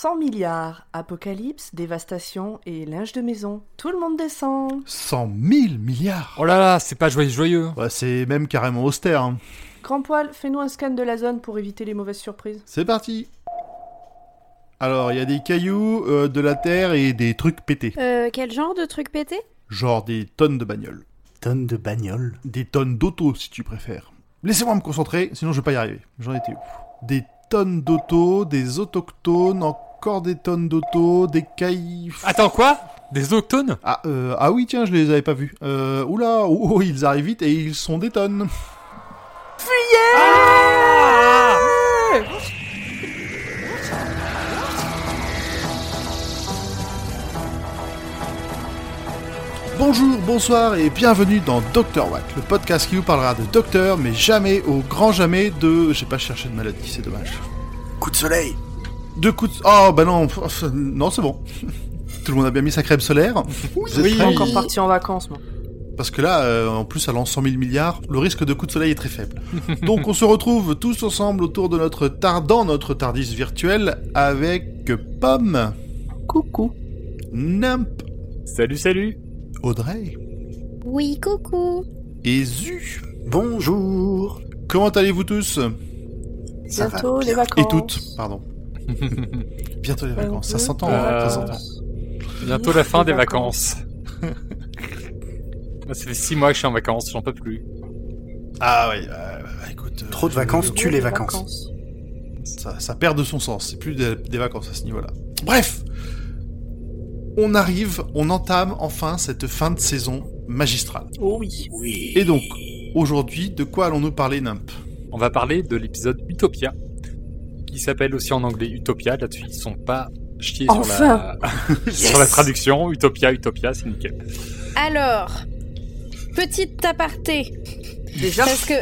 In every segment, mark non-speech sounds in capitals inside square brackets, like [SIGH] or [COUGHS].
100 milliards. Apocalypse, dévastation et linge de maison. Tout le monde descend. 100 000 milliards Oh là là, c'est pas joyeux joyeux. Ouais, C'est même carrément austère. hein. Grand poil, fais-nous un scan de la zone pour éviter les mauvaises surprises. C'est parti Alors, il y a des cailloux, euh, de la terre et des trucs pétés. Euh, quel genre de truc pété Genre des tonnes de bagnoles. Tonne de bagnole. Des tonnes d'auto, si tu préfères. Laissez-moi me concentrer, sinon je vais pas y arriver. J'en étais où? Des tonnes d'auto, des autochtones, encore des tonnes d'auto, des cailloux... Attends, quoi? Des octones Ah, euh, ah oui, tiens, je les avais pas vus. Euh, oula, oh, oh, ils arrivent vite et ils sont des tonnes. Bonjour, bonsoir et bienvenue dans Dr Watt, le podcast qui vous parlera de docteur, mais jamais, au grand jamais, de... J'ai pas cherché de maladie, c'est dommage. Coup de soleil. De coups de... Oh, bah non, pff, non, c'est bon. [LAUGHS] Tout le monde a bien mis sa crème solaire Vous êtes Je suis encore parti en vacances, moi. Parce que là, euh, en plus, à l'an 100 000 milliards, le risque de coup de soleil est très faible. [LAUGHS] Donc on se retrouve tous ensemble autour de notre tar dans notre Tardis virtuel avec Pomme, Coucou. Nimp, Salut, salut Audrey Oui, coucou. et Zu. Bonjour. Comment allez-vous tous? Bientôt les vacances. Et toutes, pardon. [LAUGHS] Bientôt les vacances, ça s'entend, Euh, ça s'entend. Bientôt la fin des vacances. [LAUGHS] Moi, Ça fait 6 mois que je suis en vacances, j'en peux plus. Ah ouais, euh, bah, écoute... euh, Trop de vacances tue les vacances. Ça, ça perd de son sens, c'est plus des, des vacances à ce niveau-là. Bref On arrive, on entame enfin cette fin de saison magistrale. Oh oui. Oui. Et donc, aujourd'hui, de quoi allons-nous parler, Nimp? On va parler de l'épisode Utopia, qui s'appelle aussi en anglais Utopia. Là-dessus, ils sont pas chiés sur, Enfin la... [LAUGHS] sur la traduction. Utopia, Utopia, c'est nickel. Alors, petite aparté. Déjà, Parce que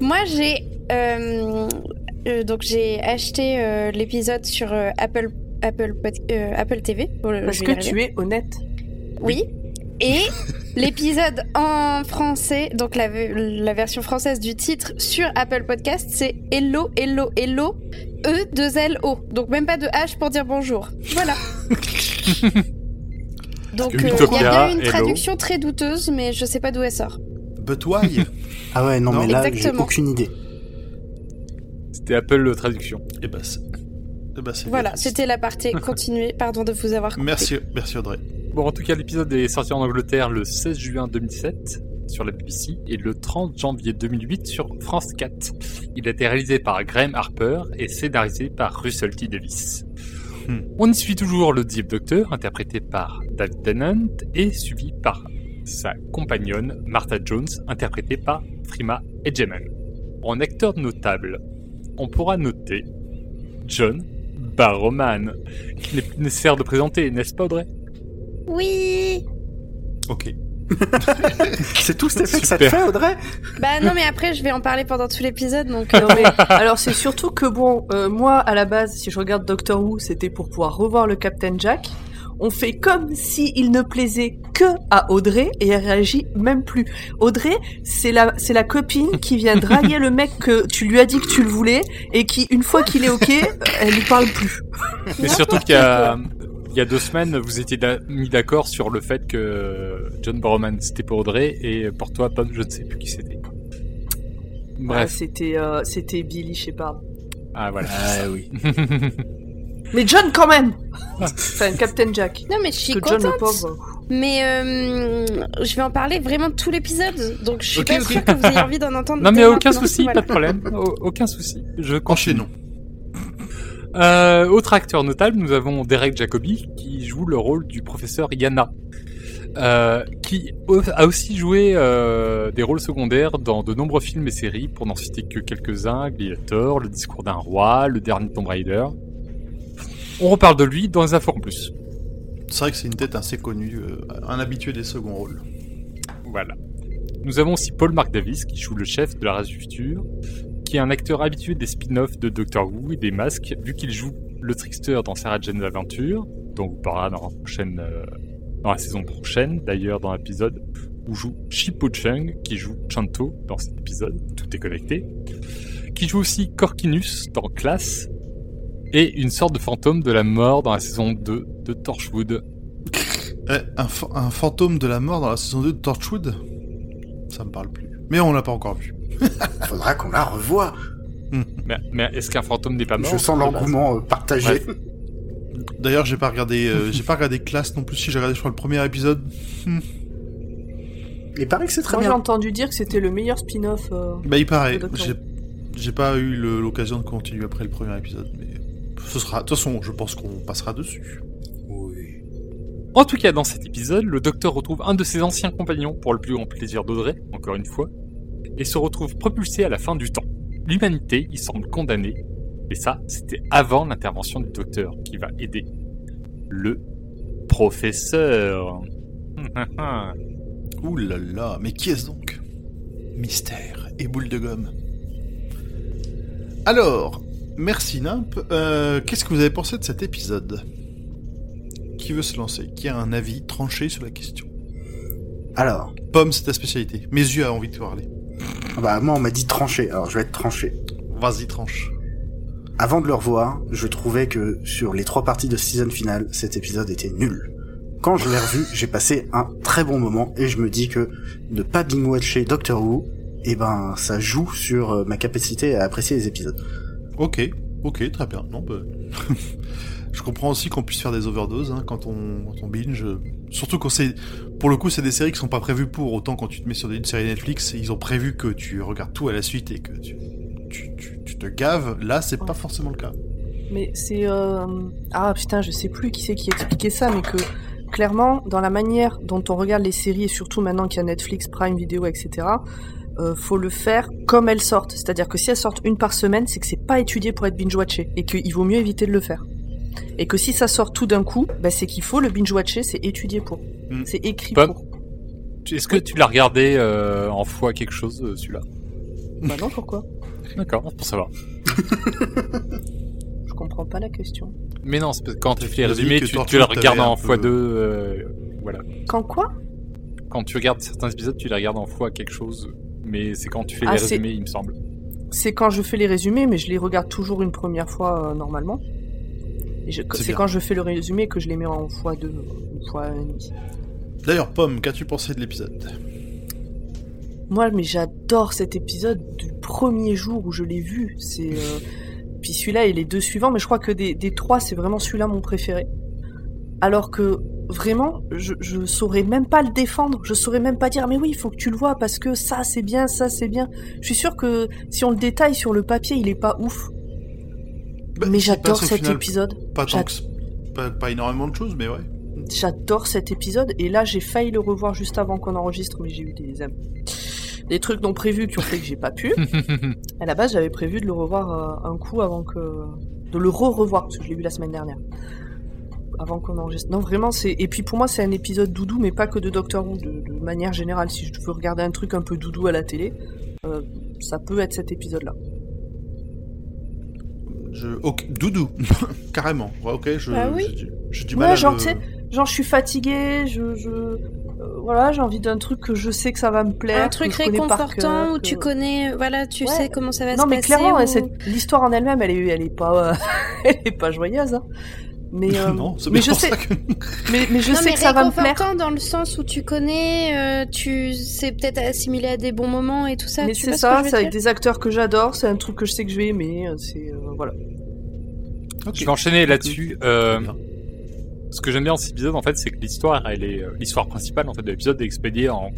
moi, j'ai. euh, euh, donc, j'ai acheté euh, l'épisode sur euh, Apple, Apple, euh, Apple TV. Bon, parce que tu es honnête. Oui. Et [LAUGHS] l'épisode en français, donc la, la version française du titre sur Apple Podcast, c'est Hello, Hello, Hello, E, 2 L, O. Donc même pas de H pour dire bonjour. Voilà. [LAUGHS] Donc euh, il y a bien une hello. traduction très douteuse, mais je sais pas d'où elle sort. But why? [LAUGHS] Ah ouais, non, Non. mais là, j'ai Exactement. aucune idée. C'était Apple traduction. Eh ben, c'est... eh ben, c'est Voilà, c'était la partie. [LAUGHS] Continuez, pardon de vous avoir coupé. Merci, merci Audrey. Bon, en tout cas, l'épisode est sorti en Angleterre le 16 juin 2007 sur la BBC et le 30 janvier 2008 sur France 4. Il a été réalisé par Graham Harper et scénarisé par Russell T. Davis. Hmm. On y suit toujours le Deep Doctor, interprété par David Tennant, et suivi par sa compagnonne Martha Jones, interprétée par Frima Edgeman. En acteur notable, on pourra noter John Barrowman, qu'il n'est plus nécessaire de présenter, n'est-ce pas Audrey? Oui Ok. [LAUGHS] C'est tout cet effet que ça te Super. fait, Audrey Bah non, mais après, je vais en parler pendant tout l'épisode, donc... euh, Non, mais, [LAUGHS] alors c'est surtout que bon, euh, moi à la base, si je regarde Doctor Who, c'était pour pouvoir revoir le Captain Jack. On fait comme si il ne plaisait que à Audrey et elle réagit même plus. Audrey, c'est la c'est la copine qui vient [LAUGHS] draguer le mec que tu lui as dit que tu le voulais et qui une fois qu'il est ok, elle lui parle plus. Mais surtout qu'il y a, il y a deux semaines, vous étiez da- mis d'accord sur le fait que John Barrowman c'était pour Audrey et pour toi, Pomme, je ne sais plus qui c'était. Ah, Bref. c'était euh, c'était Billy Shepard. Ah voilà. Ah oui. [LAUGHS] Mais John quand même. [LAUGHS] Enfin Captain Jack. Non, mais je suis John contente. le pauvre. Mais euh, je vais en parler vraiment tout l'épisode, donc je suis Ok, pas ok. sûre que vous ayez envie d'en [LAUGHS] entendre. non mais aucun souci, pas de problème. Au- aucun souci. Je continue. Enchaînons. Euh, autre acteur notable, nous avons Derek Jacobi qui joue le rôle du professeur Yana, euh, qui a aussi joué euh, des rôles secondaires dans de nombreux films et séries, pour n'en citer que quelques-uns, Gladiator, Le discours d'un roi, Le dernier Tomb Raider. On reparle de lui dans les infos en plus. C'est vrai que c'est une tête assez connue, un habitué des seconds rôles. Voilà. Nous avons aussi Paul Mark Davis qui joue le chef de la race du futur, qui est un acteur habitué des spin-offs de Doctor Who et des masques, vu qu'il joue le trickster dans Sarah Jane's Adventure, dont on parlera dans la, prochaine, euh, saison prochaine, d'ailleurs dans l'épisode où joue Shippo Chung, qui joue Chanto dans cet épisode, tout est connecté, qui joue aussi Corkinus dans Class, et une sorte de fantôme de la mort dans la saison 2 de Torchwood. Eh, un, un fantôme de la mort dans la saison 2 de Torchwood? Ça me parle plus. Mais on l'a pas encore vu. [LAUGHS] Faudra qu'on la revoie. [LAUGHS] Mais, mais est-ce qu'un fantôme n'est pas mort Je sens l'engouement euh, partagé. [LAUGHS] D'ailleurs, j'ai pas regardé, euh, j'ai pas regardé Classe non plus. Si j'ai regardé, je crois, le premier épisode. Il paraît que c'est très Moi j'ai bien. entendu dire que c'était le meilleur spin-off. euh, Bah, il paraît. J'ai, j'ai pas eu le- l'occasion de continuer après le premier épisode, mais ce sera. De toute façon, je pense qu'on passera dessus. Oui. En tout cas, dans cet épisode, le docteur retrouve un de ses anciens compagnons pour le plus grand plaisir d'Audrey, encore une fois, et se retrouve propulsé à la fin du temps. L'humanité y semble condamnée, et ça, c'était avant l'intervention du docteur qui va aider le professeur. [LAUGHS] Ouh là là, mais qui est-ce donc? Mystère et boule de gomme. Alors, merci Nimp. Euh, Qu'est-ce que vous avez pensé de cet épisode? Qui veut se lancer? Qui a un avis tranché sur la question? Alors, Pomme, c'est ta spécialité. Mes yeux a envie de te parler. Bah moi on m'a dit tranché, alors je vais être tranché. Vas-y, tranche. Avant de le revoir, je trouvais que sur les trois parties de season finale, cet épisode était nul. Quand je l'ai revu, [LAUGHS] j'ai passé un très bon moment et je me dis que ne pas binge-watcher Doctor Who, eh ben ça joue sur euh, ma capacité à apprécier les épisodes. Ok, ok, très bien. Non, bah... [LAUGHS] je comprends aussi qu'on puisse faire des overdoses hein, quand, on, quand on binge. Surtout quand c'est... Pour le coup, c'est des séries qui sont pas prévues pour. Autant quand tu te mets sur une série Netflix, ils ont prévu que tu regardes tout à la suite et que tu, te gaves. Là, c'est pas Ouais. forcément le cas. Mais c'est euh... ah putain, je sais plus qui c'est qui expliquait ça, mais que clairement, dans la manière dont on regarde les séries et surtout maintenant qu'il y a Netflix, Prime Video, etc. Euh, faut le faire comme elles sortent. C'est-à-dire que si elles sortent une par semaine, c'est que c'est pas étudié pour être binge-watché et qu'il vaut mieux éviter de le faire. Et que si ça sort tout d'un coup, bah, c'est qu'il faut le binge-watcher, c'est étudié pour. Mm. C'est écrit pour. Est-ce que tu l'as regardé euh, en fois quelque chose, euh, celui-là Bah non, pourquoi? D'accord, pour savoir. [LAUGHS] Je comprends pas la question. Mais non, c'est parce que quand tu fais les Tu tu, le regardes en peu- x2. euh, voilà. Quand quoi? Quand tu regardes certains épisodes, tu les regardes en fois quelque chose. Mais c'est quand tu fais Ah, les résumés, il me semble. C'est quand je fais les résumés, mais je les regarde toujours une première fois euh, normalement. C'est quand je fais le résumé que je les mets en fois deux, une fois et demi. D'ailleurs, Pomme, qu'as-tu pensé de l'épisode? Moi, mais j'adore cet épisode du premier jour où je l'ai vu. C'est euh, puis celui-là et les deux suivants, mais je crois que des, des trois, c'est vraiment celui-là mon préféré. Alors que vraiment, je, je saurais même pas le défendre. Je saurais même pas dire, mais oui, il faut que tu le vois parce que ça c'est bien, ça c'est bien. Je suis sûr que si on le détaille sur le papier, il est pas ouf. Bah, mais j'adore cet final épisode. Pas, tant que pas, pas énormément de choses, mais ouais. J'adore cet épisode et là j'ai failli le revoir juste avant qu'on enregistre mais j'ai eu des des trucs non prévus qui ont fait que j'ai pas pu. [LAUGHS] À la base j'avais prévu de le revoir euh, un coup avant que de le re-revoir parce que je l'ai vu la semaine dernière. Avant qu'on enregistre. Non vraiment c'est et puis pour moi c'est un épisode doudou mais pas que de Doctor Who de, de manière générale si je veux regarder un truc un peu doudou à la télé euh, ça peut être cet épisode là. Je... Doudou, [LAUGHS] carrément. Ouais, ok, je, Bah oui. j'ai, j'ai du Ouais, mal à genre, le- tu sais, Genre je suis fatiguée, je, je euh, voilà j'ai envie d'un truc que je sais que ça va me plaire. Un truc réconfortant cœur, où que- tu connais, voilà, tu Ouais. sais comment ça va Non se mais passer. clairement, ou- cette- l'histoire en elle-même, elle est, elle est pas, euh, [LAUGHS] elle est pas joyeuse. Hein. Mais, euh, non, c'est mais bien je sais, que... mais, mais je non, sais mais que ça va me plaire. dans le sens où tu connais, euh, tu sais peut-être assimilé à des bons moments et tout ça. Mais c'est ce ça, c'est avec des acteurs que j'adore, c'est un truc que je sais que je vais aimer, euh, c'est euh, voilà. Je vais enchaîner là-dessus. Euh, ce que j'aime bien dans cet épisode, en fait, c'est que l'histoire, elle est euh, l'histoire principale en fait de l'épisode est expédiée en,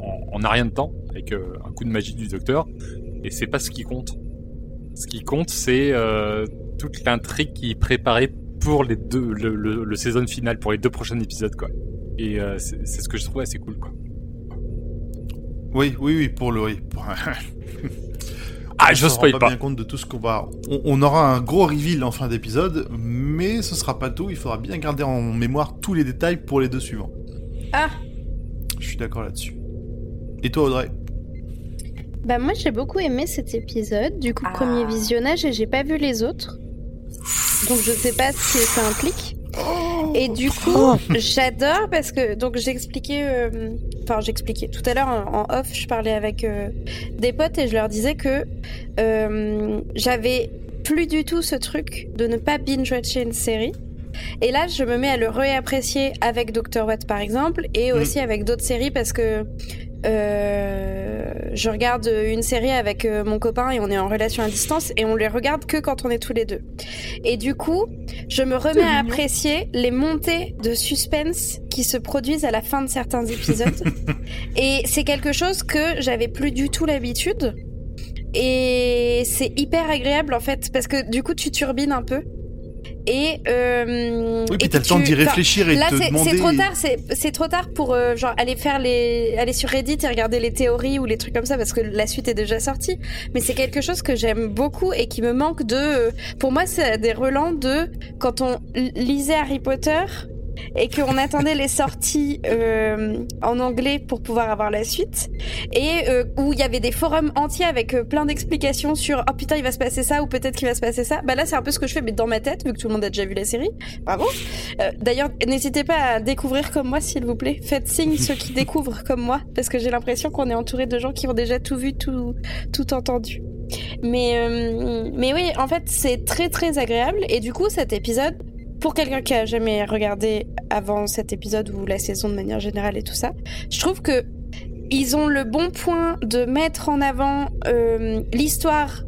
en, rien de temps avec euh, un coup de magie du docteur, et c'est pas ce qui compte. Ce qui compte, c'est euh, toute l'intrigue qui est préparée pour les deux, le, le, le saison final, pour les deux prochains épisodes, quoi. Et euh, c'est ce que je trouve assez cool, quoi. Oui, oui, oui, pour le... Oui. [LAUGHS] Ah, On je spoil pas pas. bien compte de tout ce qu'on va... On, on aura un gros reveal en fin d'épisode, mais ce sera pas tout, il faudra bien garder en mémoire tous les détails pour les deux suivants. Ah, Je suis d'accord là-dessus. Et toi, Audrey? Bah moi j'ai beaucoup aimé cet épisode, du coup Ah. premier visionnage et j'ai pas vu les autres. Donc je sais pas ce que ça implique. Et du coup, j'adore parce que donc j'expliquais, euh, enfin j'expliquais tout à l'heure en, en off, je parlais avec euh, des potes et je leur disais que euh, j'avais plus du tout ce truc de ne pas binge-watcher une série. Et là, je me mets à le réapprécier avec Dr. Watt, par exemple, et Mm. aussi avec d'autres séries parce que euh, je regarde une série avec euh, mon copain et on est en relation à distance et on les regarde que quand on est tous les deux. Et du coup, je me remets à apprécier les montées de suspense qui se produisent à la fin de certains épisodes. [LAUGHS] et c'est quelque chose que j'avais plus du tout l'habitude. Et c'est hyper agréable en fait parce que du coup tu turbines un peu. Et euh, Oui, puis t'as le temps d'y réfléchir et Là, de te c'est demander. c'est trop tard. C'est trop tard pour euh, genre aller faire les aller sur Reddit et regarder les théories ou les trucs comme ça parce que la suite est déjà sortie. Mais c'est quelque chose que j'aime beaucoup et qui me manque de. euh, Pour moi, c'est des relents de quand on lisait Harry Potter et qu'on attendait les sorties euh, en anglais pour pouvoir avoir la suite et euh, où il y avait des forums entiers avec euh, plein d'explications sur oh putain il va se passer ça ou peut-être qu'il va se passer ça bah là c'est un peu ce que je fais mais dans ma tête vu que tout le monde a déjà vu la série bravo D'ailleurs, n'hésitez pas à découvrir comme moi, s'il vous plaît. Faites signe ceux qui découvrent comme moi, parce que j'ai l'impression qu'on est entouré de gens qui ont déjà tout vu, tout, tout entendu. Mais, mais oui, en fait, c'est très très agréable. Et du coup, cet épisode, pour quelqu'un qui a jamais regardé avant cet épisode ou la saison de manière générale et tout ça, je trouve que ils ont le bon point de mettre en avant euh, l'histoire,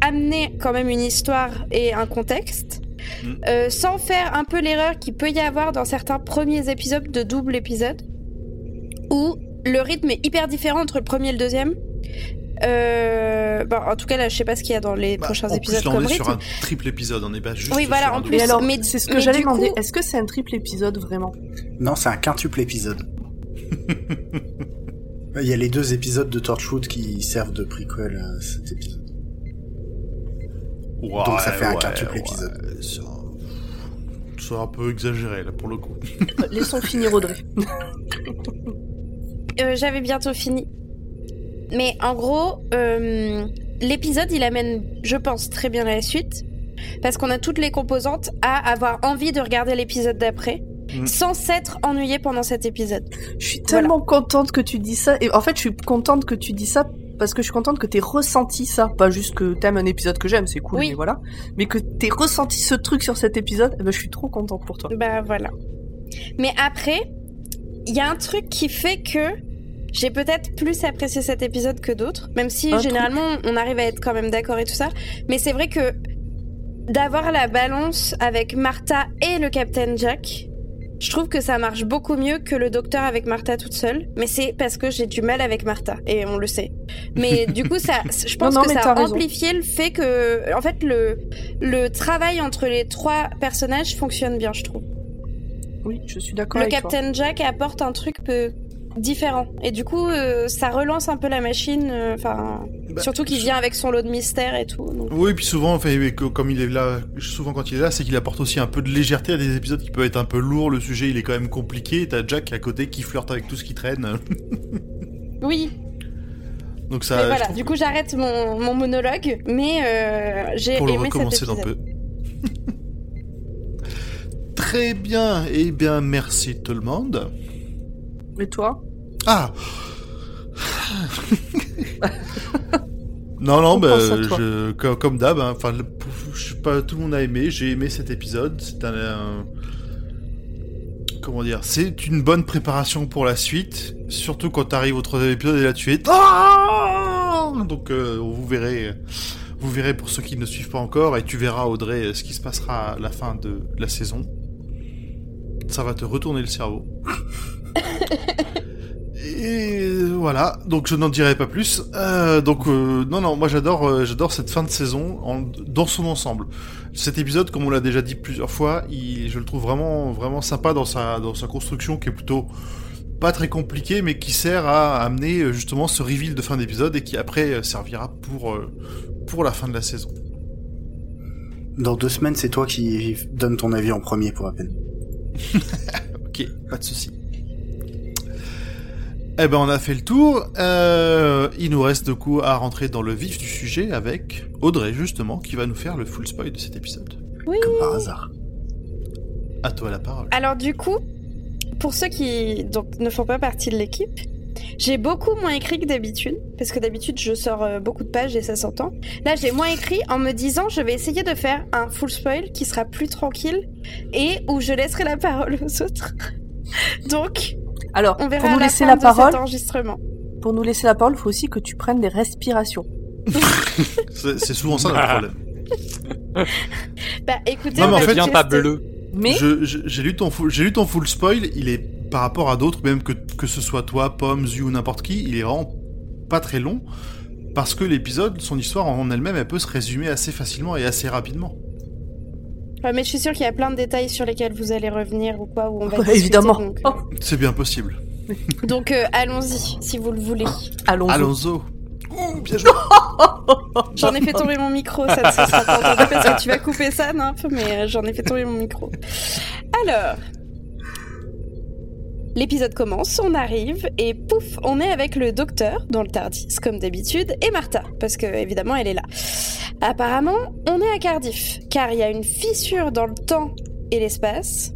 amener quand même une histoire et un contexte. Mm. Euh, sans faire un peu l'erreur qu'il peut y avoir dans certains premiers épisodes de double épisode, où le rythme est hyper différent entre le premier et le deuxième. Euh, bon, en tout cas, là, je sais pas ce qu'il y a dans les Bah, prochains en épisodes plus, là, on comme est sur un triple épisode, on n'est pas juste. Oui, voilà, sur un en plus, Mais alors, mais- c'est ce que j'allais demander. coup- Est-ce que c'est un triple épisode vraiment? Non, c'est un quintuple épisode. Il y a les deux épisodes de Torchwood qui servent de prequel à cet épisode. Ouais, Donc ça fait un quintuple ouais, épisode. ça- C'est un peu exagéré là pour le coup. Laissons finir Audrey. Euh, J'avais bientôt fini. Mais en gros, euh, l'épisode, il amène, je pense, très bien la suite. Parce qu'on a toutes les composantes à avoir envie de regarder l'épisode d'après. Mm. Sans s'être ennuyé pendant cet épisode. Je suis tellement contente que tu dis ça. Et en fait, je suis contente que tu dis ça parce que je suis contente que t'aies ressenti ça. Pas juste que t'aimes un épisode que j'aime, c'est cool, Oui. mais voilà. Mais que t'aies ressenti ce truc sur cet épisode, eh ben, je suis trop contente pour toi. Bah voilà. Mais après, il y a un truc qui fait que j'ai peut-être plus apprécié cet épisode que d'autres, même si généralement on arrive à être quand même d'accord et tout ça. Mais c'est vrai que d'avoir la balance avec Martha et le Captain Jack, je trouve que ça marche beaucoup mieux que le docteur avec Martha toute seule. Mais c'est parce que j'ai du mal avec Martha et on le sait. Mais [LAUGHS] du coup, ça, je pense Non, non, que ça a raison. amplifié le fait que, en fait, le le travail entre les trois personnages fonctionne bien, je trouve. Oui, je suis d'accord Le avec toi. Captain Jack apporte un truc peu différent et du coup euh, ça relance un peu la machine euh, enfin Bah, surtout qu'il vient avec son lot de mystères et tout donc. Oui, puis souvent, enfin, comme il est là, souvent quand il est là, c'est qu'il apporte aussi un peu de légèreté à des épisodes qui peuvent être un peu lourds. Le sujet, il est quand même compliqué. T'as Jack à côté qui flirte avec tout ce qui traîne. [LAUGHS] oui Donc ça. mais voilà du coup j'arrête mon, mon monologue mais euh, j'ai pour le aimé cet recommencer d'un épisode peu. [LAUGHS] Très bien. Eh bien, merci tout le monde. Et toi Ah Non, non, On bah, je, comme, comme d'hab, hein, enfin, je sais pas, tout le monde a aimé, j'ai aimé cet épisode, c'est un, un- comment dire, c'est une bonne préparation pour la suite, surtout quand t'arrives au troisième épisode et là tu es, Ah donc euh, vous verrez, vous verrez pour ceux qui ne suivent pas encore et tu verras Audrey ce qui se passera à la fin de la saison. Ça va te retourner le cerveau. Et voilà, donc je n'en dirai pas plus. Euh, donc euh, non, non, moi j'adore, euh, j'adore cette fin de saison en- dans son ensemble. Cet épisode, comme on l'a déjà dit plusieurs fois, il, je le trouve vraiment, vraiment sympa dans sa, dans sa construction qui est plutôt pas très compliquée, mais qui sert à amener justement ce reveal de fin d'épisode et qui après servira pour pour la fin de la saison. Dans deux semaines, c'est toi qui donne ton avis en premier pour à peine. [LAUGHS] Ok, pas de souci. Eh ben on a fait le tour. Euh, il nous reste du coup à rentrer dans le vif du sujet avec Audrey justement qui va nous faire le full spoil de cet épisode. oui Comme par hasard. À toi la parole. alors du coup pour ceux qui donc ne font pas partie de l'équipe J'ai beaucoup moins écrit que d'habitude, parce que d'habitude je sors euh, beaucoup de pages et ça s'entend. Là j'ai moins écrit en me disant je vais essayer de faire un full spoil qui sera plus tranquille et où je laisserai la parole aux autres. [LAUGHS] Donc Alors, on verra pour nous la laisser la parole, enregistrement. pour nous laisser la parole, il faut aussi que tu prennes des respirations. [LAUGHS] C'est souvent ça notre problème. [LAUGHS] Bah écoutez, Non, mais on en va fait- Deviens pas bleu. Mais J'ai lu ton full, j'ai lu ton full spoil. Il est par rapport à d'autres, même que que ce soit toi, Pomme, Zu ou n'importe qui, il est vraiment pas très long parce que l'épisode, son histoire en elle-même, elle peut se résumer assez facilement et assez rapidement. Ouais, mais je suis sûre qu'il y a plein de détails sur lesquels vous allez revenir ou quoi, où on va Ouais, discuter, évidemment. Donc, euh, C'est bien possible. [LAUGHS] donc, euh, allons-y, si vous le voulez. allons. Alonso. Bien joué. [LAUGHS] J'en ai fait tomber mon micro, ça ne se sera pas entendu parce que tu vas couper ça, Nymph, mais euh, j'en ai fait tomber mon micro. Alors, l'épisode commence, on arrive, et pouf, on est avec le docteur dans le Tardis, comme d'habitude, et Martha, parce que évidemment elle est là. Apparemment, on est à Cardiff, car il y a une fissure dans le temps et l'espace.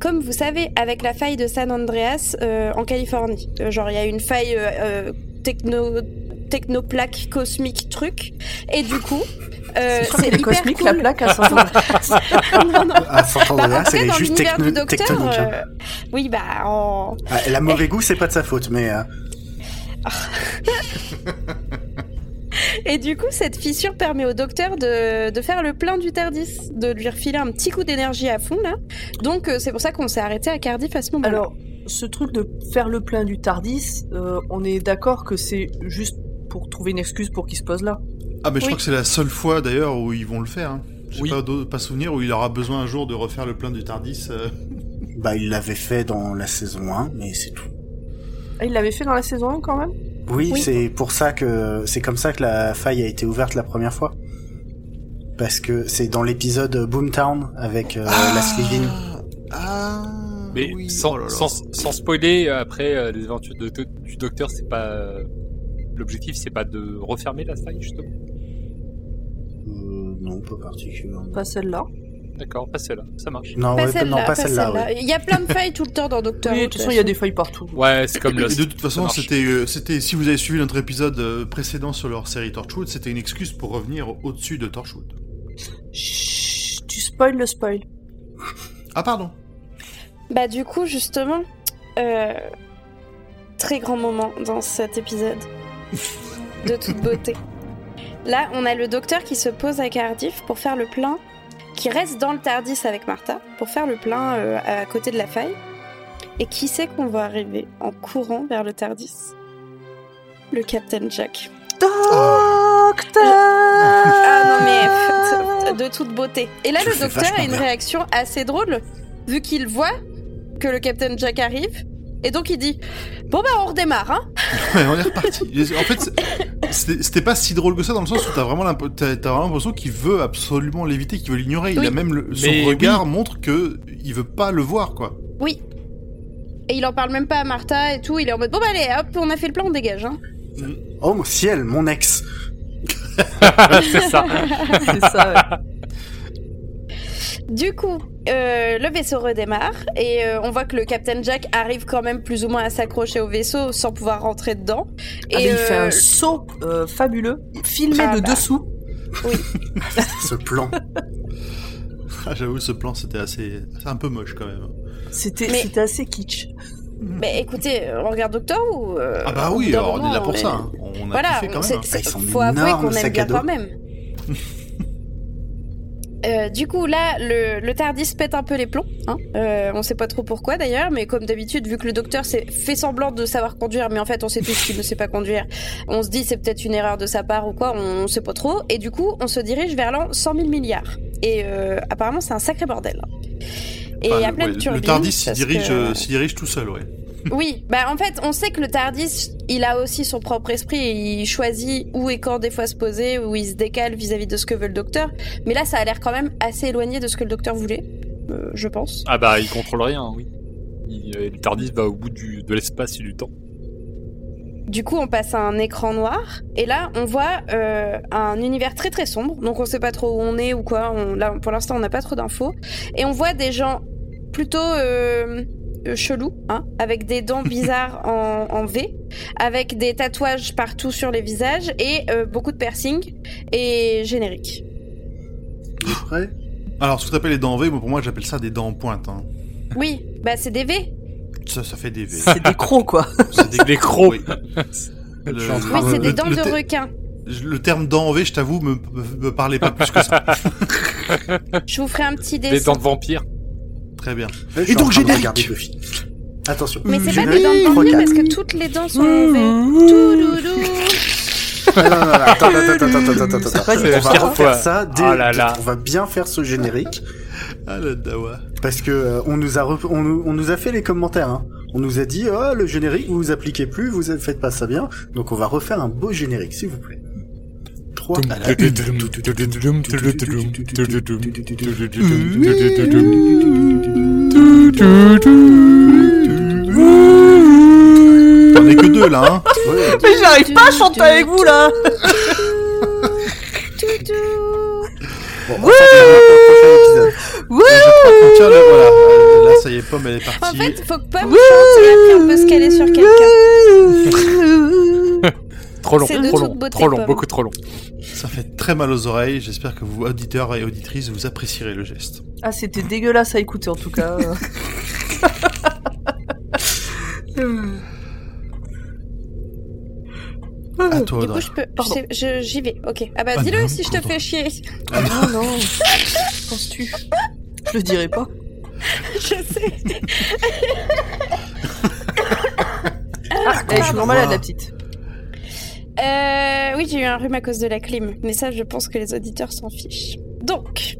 Comme vous savez, avec la faille de San Andreas euh, en Californie. Euh, genre, il y a une faille euh, techno technoplaque cosmique truc et du coup euh, C'est c'est hyper cosmique cool. la plaque à [LAUGHS] 500 non, non. [LAUGHS] À San Bah, Andreas, en tout elle cas, est dans juste l'univers techno- du docteur, tectonique. hein. euh, oui, bah, en... Ah, Elle a mauvais goût, c'est pas de sa faute, mais euh, [LAUGHS] Et du coup, cette fissure permet au docteur de, de faire le plein du Tardis, de lui refiler un petit coup d'énergie à fond, là. Donc, c'est pour ça qu'on s'est arrêté à Cardiff à ce moment-là. Alors, ce truc de faire le plein du Tardis, euh, on est d'accord que c'est juste pour trouver une excuse pour qu'il se pose là. Ah, mais je Oui. crois que c'est la seule fois d'ailleurs où ils vont le faire. Hein. J'ai Oui. pas, pas souvenir où il aura besoin un jour de refaire le plein du Tardis. euh. [LAUGHS] bah il l'avait fait dans la saison 1, mais c'est tout. Ah, il l'avait fait dans la saison 1 quand même? Oui, Oui. c'est pour ça que c'est comme ça que la faille a été ouverte la première fois. Parce que c'est dans l'épisode Boomtown avec euh, la Slivine. Ah Mais oui, sans, oh là là. sans, sans spoiler, euh, après euh, les aventures de- de- du docteur, c'est pas. L'objectif, c'est pas de refermer la faille, justement. Euh, non, pas particulièrement. Pas celle-là. D'accord, pas celle-là, ça marche. Non, pas ouais, celle-là, pas celle-là. ouais. Il y a plein de failles tout le temps dans Doctor Oui, Who, de toute façon, il y a des failles partout. Ouais, c'est comme Et Lost. de toute façon, c'était, euh, c'était, si vous avez suivi notre épisode euh, précédent sur leur série Torchwood, c'était une excuse pour revenir au-dessus de Torchwood. Chut, tu spoil le spoil. Ah, pardon. Bah du coup justement, euh, très grand moment dans cet épisode de toute beauté. Là, on a le docteur qui se pose à Cardiff pour faire le plein, qui reste dans le Tardis avec Martha pour faire le plein euh, à côté de la faille. Et qui sait qu'on va arriver en courant vers le Tardis? Le Captain Jack. Docteur Ah non mais [LAUGHS] de toute beauté. Et là, le docteur a une réaction assez drôle, vu qu'il voit que le Captain Jack arrive. Et donc il dit Bon bah on redémarre, hein Ouais, on est reparti. [LAUGHS] en fait, c'est- c'était pas si drôle que ça dans le sens où t'as vraiment l'impression qu'il veut absolument l'éviter, qu'il veut l'ignorer. Il Oui. a même le, son Mais regard montre que il veut pas le voir, quoi. Oui. Et il en parle même pas à Martha et tout. Il est en mode Bon bah allez, hop, on a fait le plan, on dégage, hein. Oh mon ciel, mon ex. [LAUGHS] c'est ça. [LAUGHS] C'est ça. ouais. Du coup, euh, le vaisseau redémarre et euh, on voit que le Captain Jack arrive quand même plus ou moins à s'accrocher au vaisseau sans pouvoir rentrer dedans. Et Ah, mais il fait un saut euh, fabuleux, filmé Ah de bah. dessous. [LAUGHS] Ce plan. [LAUGHS] Ah, J'avoue, ce plan, c'était assez, c'est un peu moche quand même. C'était Mais- c'était assez kitsch. Mais écoutez, on regarde Doctor ou Ah bah oui, alors, on est là pour ça. hein. On a Voilà, kiffé quand même. hein. son faut avouer qu'on aime bien quand même. [LAUGHS] Euh, du coup, là, le, le Tardis pète un peu les plombs. Hein. Euh, on sait pas trop pourquoi d'ailleurs, mais comme d'habitude, vu que le docteur s'est fait semblant de savoir conduire, mais en fait, on sait tous qu'il ne sait pas conduire, on se dit c'est peut-être une erreur de sa part ou quoi, on, on sait pas trop. Et du coup, on se dirige vers l'an 100 000 milliards. Et euh, apparemment, c'est un sacré bordel. Et Enfin, il y a le- plein ouais, de le. Tardis s'y dirige, que- euh, dirige tout seul, ouais. Oui, bah en fait, on sait que le Tardis, il a aussi son propre esprit et il choisit où et quand des fois se poser, où il se décale vis-à-vis de ce que veut le docteur. Mais là, ça a l'air quand même assez éloigné de ce que le docteur voulait, euh, je pense. Ah bah, il contrôle rien, oui. Il, euh, le Tardis va au bout du, de l'espace et du temps. Du coup, on passe à un écran noir et là, on voit euh, un univers très très sombre. Donc, on sait pas trop où on est ou quoi. On, là, pour l'instant, on n'a pas trop d'infos et on voit des gens plutôt chelou, hein, avec des dents [LAUGHS] bizarres en, en V, avec des tatouages partout sur les visages et euh, beaucoup de piercings et générique. Après, Alors, ce que t'appelles les dents en V, moi, pour moi, j'appelle ça des dents en pointe. Hein. Oui, bah c'est des V. Ça, ça fait des V. C'est des crocs, quoi. C'est des, Des crocs. Oui. Le- Oui, c'est le- des dents le de te- requin. Le terme dents en V, je t'avoue, me, me, me parlait pas plus que ça. [LAUGHS] Je vous ferai un petit Des dessin. dents de vampire. Très bien. là, Et donc, train de générique. regarder Buffy. Attention. Mais c'est pas Générique, des dents de parce que toutes les dents sont [LAUGHS] non, attends, attends, attends, attends, On va fois. ça dès, Oh là là. on va bien faire ce générique Ah, la dawa. parce que euh, on nous a rep- on, nous- on nous a fait les commentaires. Hein. On nous a dit oh le générique vous vous appliquez plus, vous faites pas ça bien. Donc on va refaire un beau générique s'il vous plaît. 3 à la. T'en es que deux, là, hein. Ouais. Mais j'arrive pas à chanter avec vous, là. Bon, on s'en épisode. Je crois qu'on tient le... Voilà. Euh, Là, ça y est, Pomme, elle est En partie. fait, faut que Pomme chante et après on peut se caler sur quelqu'un. Trop long, trop long, beauté, trop long, Pomme. beaucoup trop long. Ça fait très mal aux oreilles. J'espère que vous, auditeurs et auditrices, vous apprécierez le geste. Ah, c'était dégueulasse à écouter, en tout cas. [LAUGHS] À toi, Du coup, je peux. Je- J'y vais, ok. Ah bah Ah dis-le si je te fais chier. non, non. [LAUGHS] Penses-tu? Je le dirai pas. [LAUGHS] je sais. Ah, elle est toujours malade, la petite. Euh, oui, j'ai eu un rhume à cause de la clim, mais ça, je pense que les auditeurs s'en fichent. Donc,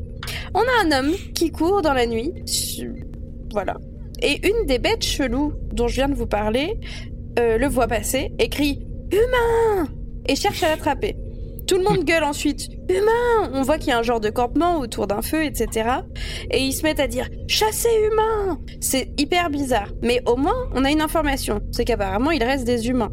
on a un homme qui court dans la nuit. Voilà. Et une des bêtes cheloues dont je viens de vous parler euh, le voit passer et crie Humain et cherche à l'attraper. Tout le monde gueule ensuite Humain On voit qu'il y a un genre de campement autour d'un feu, etc. Et ils se mettent à dire Chassez humain C'est hyper bizarre. Mais au moins, on a une information c'est qu'apparemment, il reste des humains.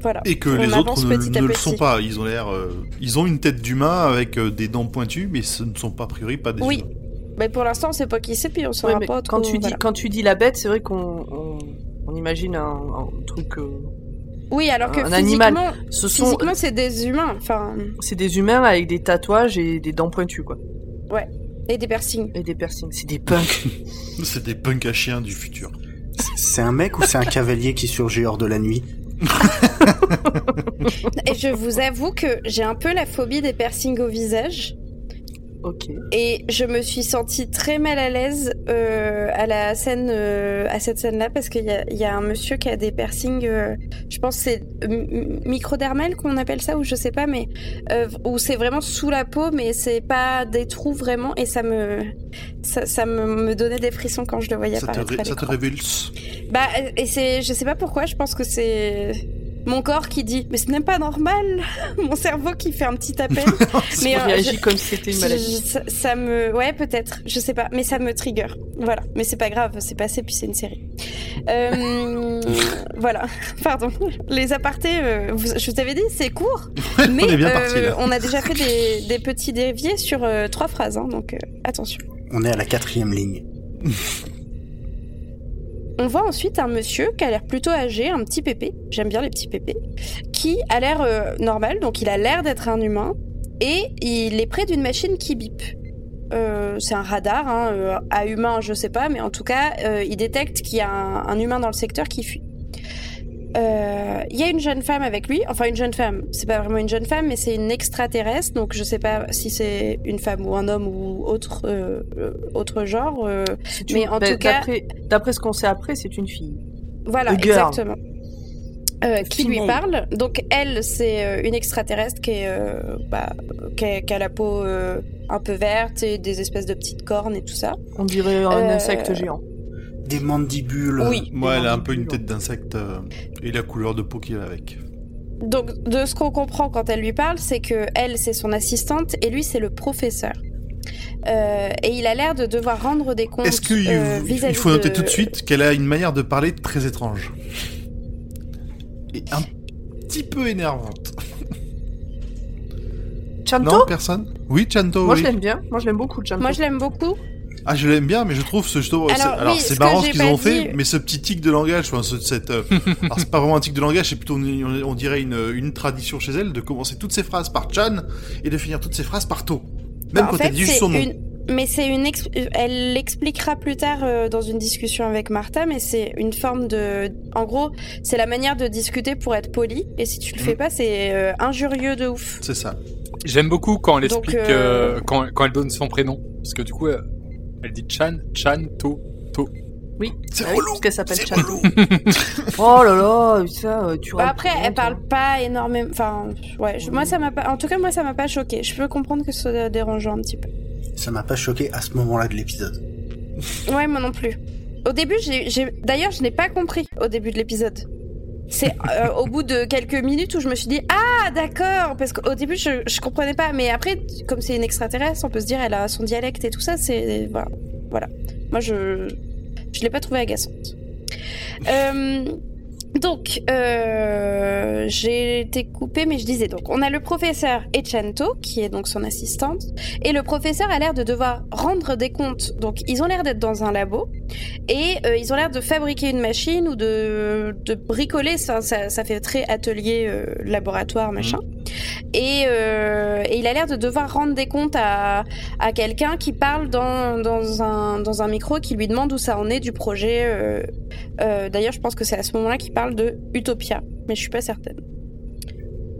Voilà. Et que On les autres ne, ne le sont pas. Ils ont l'air, euh, ils ont une tête d'humain avec euh, des dents pointues, mais ce ne sont pas a priori pas des Oui. humains. Mais pour l'instant, c'est pas qui c'est, puis on Ouais, saura mais pas trop. quand, tu dis, voilà. quand tu dis la bête, c'est vrai qu'on on, on imagine un, un truc. euh, Oui, alors que un animal. physiquement, ce sont, physiquement, c'est des humains, enfin, c'est des humains avec des tatouages et des dents pointues, quoi. et des piercings. Et des piercings. C'est des punks. [LAUGHS] C'est des punks à chiens du futur. C'est un mec ou c'est un cavalier qui surgit hors de la nuit? Et je vous avoue que j'ai un peu la phobie des piercings au visage. Ok. Et je me suis sentie très mal à l'aise euh, à la scène, euh, à cette scène-là, parce qu'il y a, il y a un monsieur qui a des piercings. euh, je pense que c'est microdermal qu'on appelle ça, ou je sais pas, mais euh, où c'est vraiment sous la peau, mais c'est pas des trous vraiment, et ça me, ça, ça me, me donnait des frissons quand je le voyais Ça te, apparaître. ré- à ça te révulse? Bah, et c'est, je sais pas pourquoi, je pense que c'est mon corps qui dit, mais ce n'est pas normal, [LAUGHS] mon cerveau qui fait un petit appel. [LAUGHS] mais euh, réagit je- comme si c'était une je- maladie. ça, ça me, ouais, peut-être, je sais pas, mais ça me trigger. Voilà, mais c'est pas grave, c'est passé puis c'est une série. Euh, [LAUGHS] voilà, pardon. Les apartés, euh, vous- je vous avais dit, c'est court, mais on est bien euh, parti là. on a déjà fait des, des petits déviés sur euh, trois phrases, hein, donc euh, attention. On est à la quatrième ligne. On voit ensuite un monsieur qui a l'air plutôt âgé, un petit pépé, j'aime bien les petits pépés, qui a l'air euh, normal, donc il a l'air d'être un humain, et il est près d'une machine qui bip. Euh, c'est un radar, hein, euh, à humain je sais pas, mais en tout cas il détecte qu'il y a un humain dans le secteur qui fuit. Euh, Il y a une jeune femme avec lui, enfin une jeune femme, c'est pas vraiment une jeune femme, mais c'est une extraterrestre, donc je sais pas si c'est une femme ou un homme ou autre, euh, euh, autre genre. euh, mais une- en bah, tout cas- d'après- ce qu'on sait après, c'est une fille. Voilà, exactement. Euh, qui lui parle. Donc elle, c'est euh, une extraterrestre qui, est, euh, bah, qui, a, qui a la peau euh, un peu verte et des espèces de petites cornes et tout ça. On dirait un Euh, insecte géant. Des mandibules. Oui. Moi, elle a un peu une tête d'insecte euh, et la couleur de peau qu'il a avec. Donc de ce qu'on comprend quand elle lui parle, c'est que elle, c'est son assistante et lui, c'est le professeur. Euh, et il a l'air de devoir rendre des comptes. Est-ce qu'il euh, il faut noter de- tout de suite qu'elle a une manière de parler très étrange et un petit peu énervante. Chanto? Non, personne? Oui, Chanto. Moi oui. je l'aime bien. Moi je l'aime beaucoup, Chanto. Moi, je l'aime beaucoup. Ah, je l'aime bien, mais je trouve ce justement. c'est- Alors, Alors, oui, c'est ce marrant ce qu'ils ont fait, mais ce petit tic de langage, enfin, ce- cette. euh, [LAUGHS] alors, c'est pas vraiment un tic de langage, c'est plutôt on, on dirait une, une tradition chez elle de commencer toutes ses phrases par Chan et de finir toutes ses phrases par To. Même Bah, quand elle dit juste son nom. une- Mais c'est une, elle l'expliquera plus tard euh, dans une discussion avec Martha, mais c'est une forme de, en gros, c'est la manière de discuter pour être poli. Et si tu le fais Mhm. pas, c'est euh, injurieux de ouf. C'est ça. J'aime beaucoup quand elle Donc, explique, euh, euh, quand, quand elle donne son prénom. Parce que du coup, euh, elle dit Chan, Chan, To, To. Oui, C'est Ah relou. parce qu'elle s'appelle Chan. [LAUGHS] Oh là là, ça, euh, tu Bah, râles après, elle parle pas énormément. Enfin, ouais. je- Moi, ça m'a pas. En tout cas, moi, ça m'a pas choqué. Je peux comprendre que ce soit dérangeant un petit peu. Ça m'a pas choqué à ce moment-là de l'épisode. Ouais, moi non plus. Au début, j'ai, j'ai- d'ailleurs, je n'ai pas compris au début de l'épisode. C'est euh, au bout de quelques minutes où je me suis dit ah d'accord parce qu'au début je, je comprenais pas mais après comme c'est une extraterrestre on peut se dire elle a son dialecte et tout ça c'est voilà voilà moi je je l'ai pas trouvée agaçante. Euh, donc, euh, j'ai été coupée, mais je disais donc, on a le professeur Echanto, qui est donc son assistante, et le professeur a l'air de devoir rendre des comptes. Donc, ils ont l'air d'être dans un labo, et euh, ils ont l'air de fabriquer une machine ou de, de bricoler, ça, ça, ça fait très atelier, euh, laboratoire, machin. Et, et il a l'air de devoir rendre des comptes à, à quelqu'un qui parle dans, dans, un, dans un micro, qui lui demande où ça en est du projet. D'ailleurs, je pense que c'est à ce moment-là qu'il parle de Utopia, mais je suis pas certaine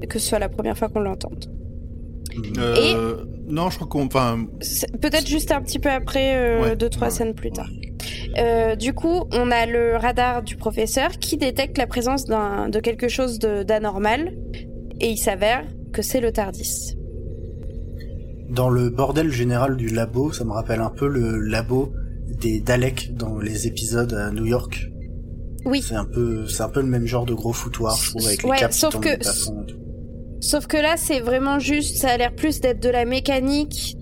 que ce soit la première fois qu'on l'entende. Euh, Non, je crois qu'on. Enfin, Peut-être juste un petit peu après, euh, Ouais, deux trois ouais, scènes plus tard. Euh, du coup, on a le radar du professeur qui détecte la présence d'un- de quelque chose de- d'anormal, et il s'avère que c'est le Tardis. Dans le bordel général du labo, ça me rappelle un peu le labo des Daleks dans les épisodes à New York. Oui. C'est un peu, c'est un peu le même genre de gros foutoir, je trouve, avec Ouais, les câbles qui sauf tombent que-. Sauf que là, c'est vraiment juste, ça a l'air plus d'être de la mécanique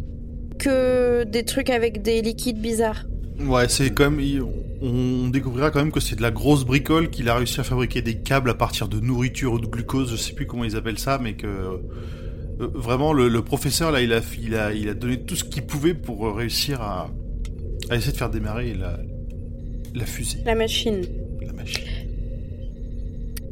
que des trucs avec des liquides bizarres. ouais, c'est quand même. On découvrira quand même que c'est de la grosse bricole qu'il a réussi à fabriquer des câbles à partir de nourriture ou de glucose, je sais plus comment ils appellent ça, mais que. euh, Vraiment, le, le professeur, là, il a, il, a, il a donné tout ce qu'il pouvait pour euh, réussir à, à essayer de faire démarrer la, la fusée, La machine.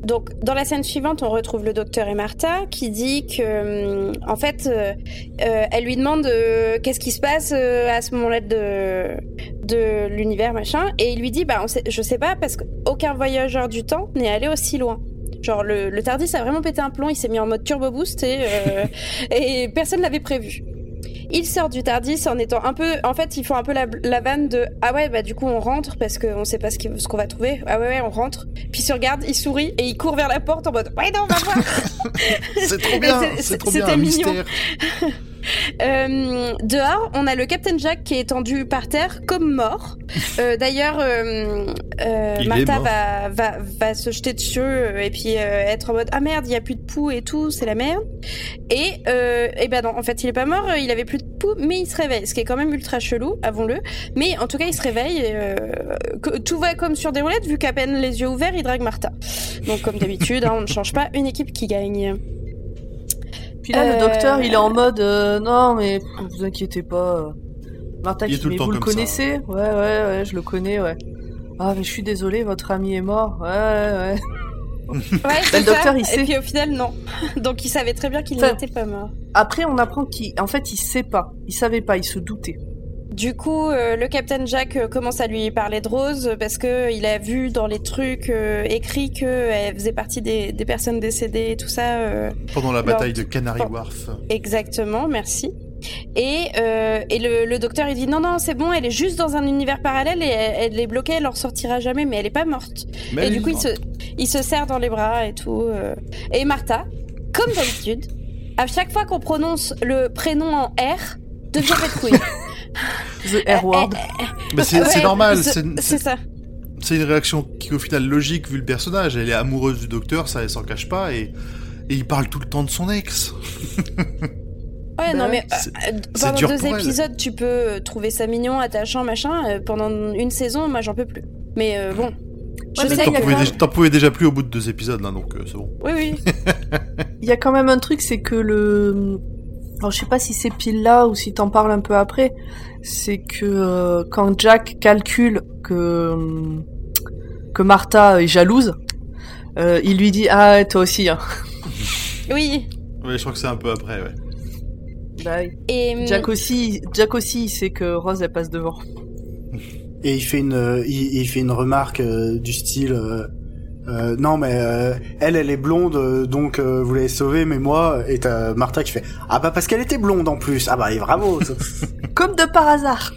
Donc, dans la scène suivante, on retrouve le docteur et Martha qui dit que, hum, en fait, euh, euh, elle lui demande euh, qu'est-ce qui se passe euh, à ce moment-là de, de l'univers, machin, et il lui dit, bah, on je sais pas, parce qu'aucun voyageur du temps n'est allé aussi loin. Genre, le, le Tardis a vraiment pété un plomb, il s'est mis en mode turbo boost et, euh, [LAUGHS] et personne l'avait prévu. Il sort du Tardis en étant un peu. En fait, ils font un peu la, la vanne de Ah ouais, bah du coup, on rentre parce qu'on sait pas ce qu'on va trouver. Ah ouais, ouais, on rentre. Puis il se regarde, il sourit et il court vers la porte en mode Ouais, non, on va voir. [LAUGHS] C'est trop bien, C'est- c'est trop c'était mignon. [LAUGHS] Euh, dehors, on a le Captain Jack qui est étendu par terre comme mort. Euh, D'ailleurs, euh, Martha va, va, va se jeter dessus et puis être en mode ah merde, il y a plus de poux et tout, c'est la merde. Et, et ben non, en fait, il est pas mort, il avait plus de poux, mais il se réveille, ce qui est quand même ultra chelou, avons-le. Mais en tout cas, il se réveille. tout va comme sur des roulettes, vu qu'à peine les yeux ouverts, il drague Martha. Donc comme d'habitude, hein, on ne change pas une équipe qui gagne. Puis là, Euh, le docteur, il est en mode euh, non, mais vous inquiétez pas. euh. Martha qui mais vous le ça. connaissez? Ouais, ouais, ouais, je le connais, ouais. Ah, mais je suis désolée, votre ami est mort. Ouais, ouais, ouais. Ouais, [LAUGHS] c'est le docteur, ça. il sait. Et puis au final, non. [LAUGHS] Donc il savait très bien qu'il Enfin, n'était pas mort. Après, on apprend qu'il, en fait, il sait pas. Il savait pas, il se doutait. Du coup, euh, le Captain Jack euh, commence à lui parler de Rose euh, parce que il a vu dans les trucs euh, écrits qu'elle faisait partie des, des personnes décédées et tout ça. euh, Pendant la bataille de Canary bon. Wharf. exactement, merci. Et, euh, et le, le docteur il dit non non c'est bon elle est juste dans un univers parallèle et elle, elle est bloquée elle en ressortira jamais mais elle est pas morte Mais et du coup il se, il se serre dans les bras et tout euh. et Martha comme d'habitude à chaque fois qu'on prononce le prénom en R devient [LAUGHS] bête couille The R word. Mais c'est Ouais, normal, c'est- ça c'est une réaction qui est au final logique vu le personnage. Elle est amoureuse du docteur, ça elle s'en cache pas, et, et il parle tout le temps de son ex. [LAUGHS] Ouais, Bah non, mais euh, pendant deux elle. épisodes, tu peux euh, trouver ça mignon, attachant, machin. euh, pendant une saison, moi, j'en peux plus. Mais euh, bon. Je Ouais, mais sais T'en pouvais, déjà- t'en pouvais déjà plus au bout de deux épisodes là, donc euh, c'est bon. Oui, oui. [LAUGHS] Il y a quand même un truc, c'est que le Alors je sais pas si c'est pile là ou si t'en parles un peu après, c'est que euh, quand Jack calcule que que Martha est jalouse, euh, il lui dit ah toi aussi hein. [LAUGHS] Oui. Ouais, je crois que c'est un peu après, ouais. Bah, oui. Et hum, Jack aussi, Jack aussi, il sait que Rose elle passe devant. Et il fait une, euh, il, il fait une remarque euh, du style, euh, non mais euh, elle, elle est blonde, euh, donc euh, vous l'avez sauvée, mais moi, et t'as Martha qui fait, ah bah parce qu'elle était blonde en plus, ah bah et bravo. ça. [LAUGHS] Comme de par hasard.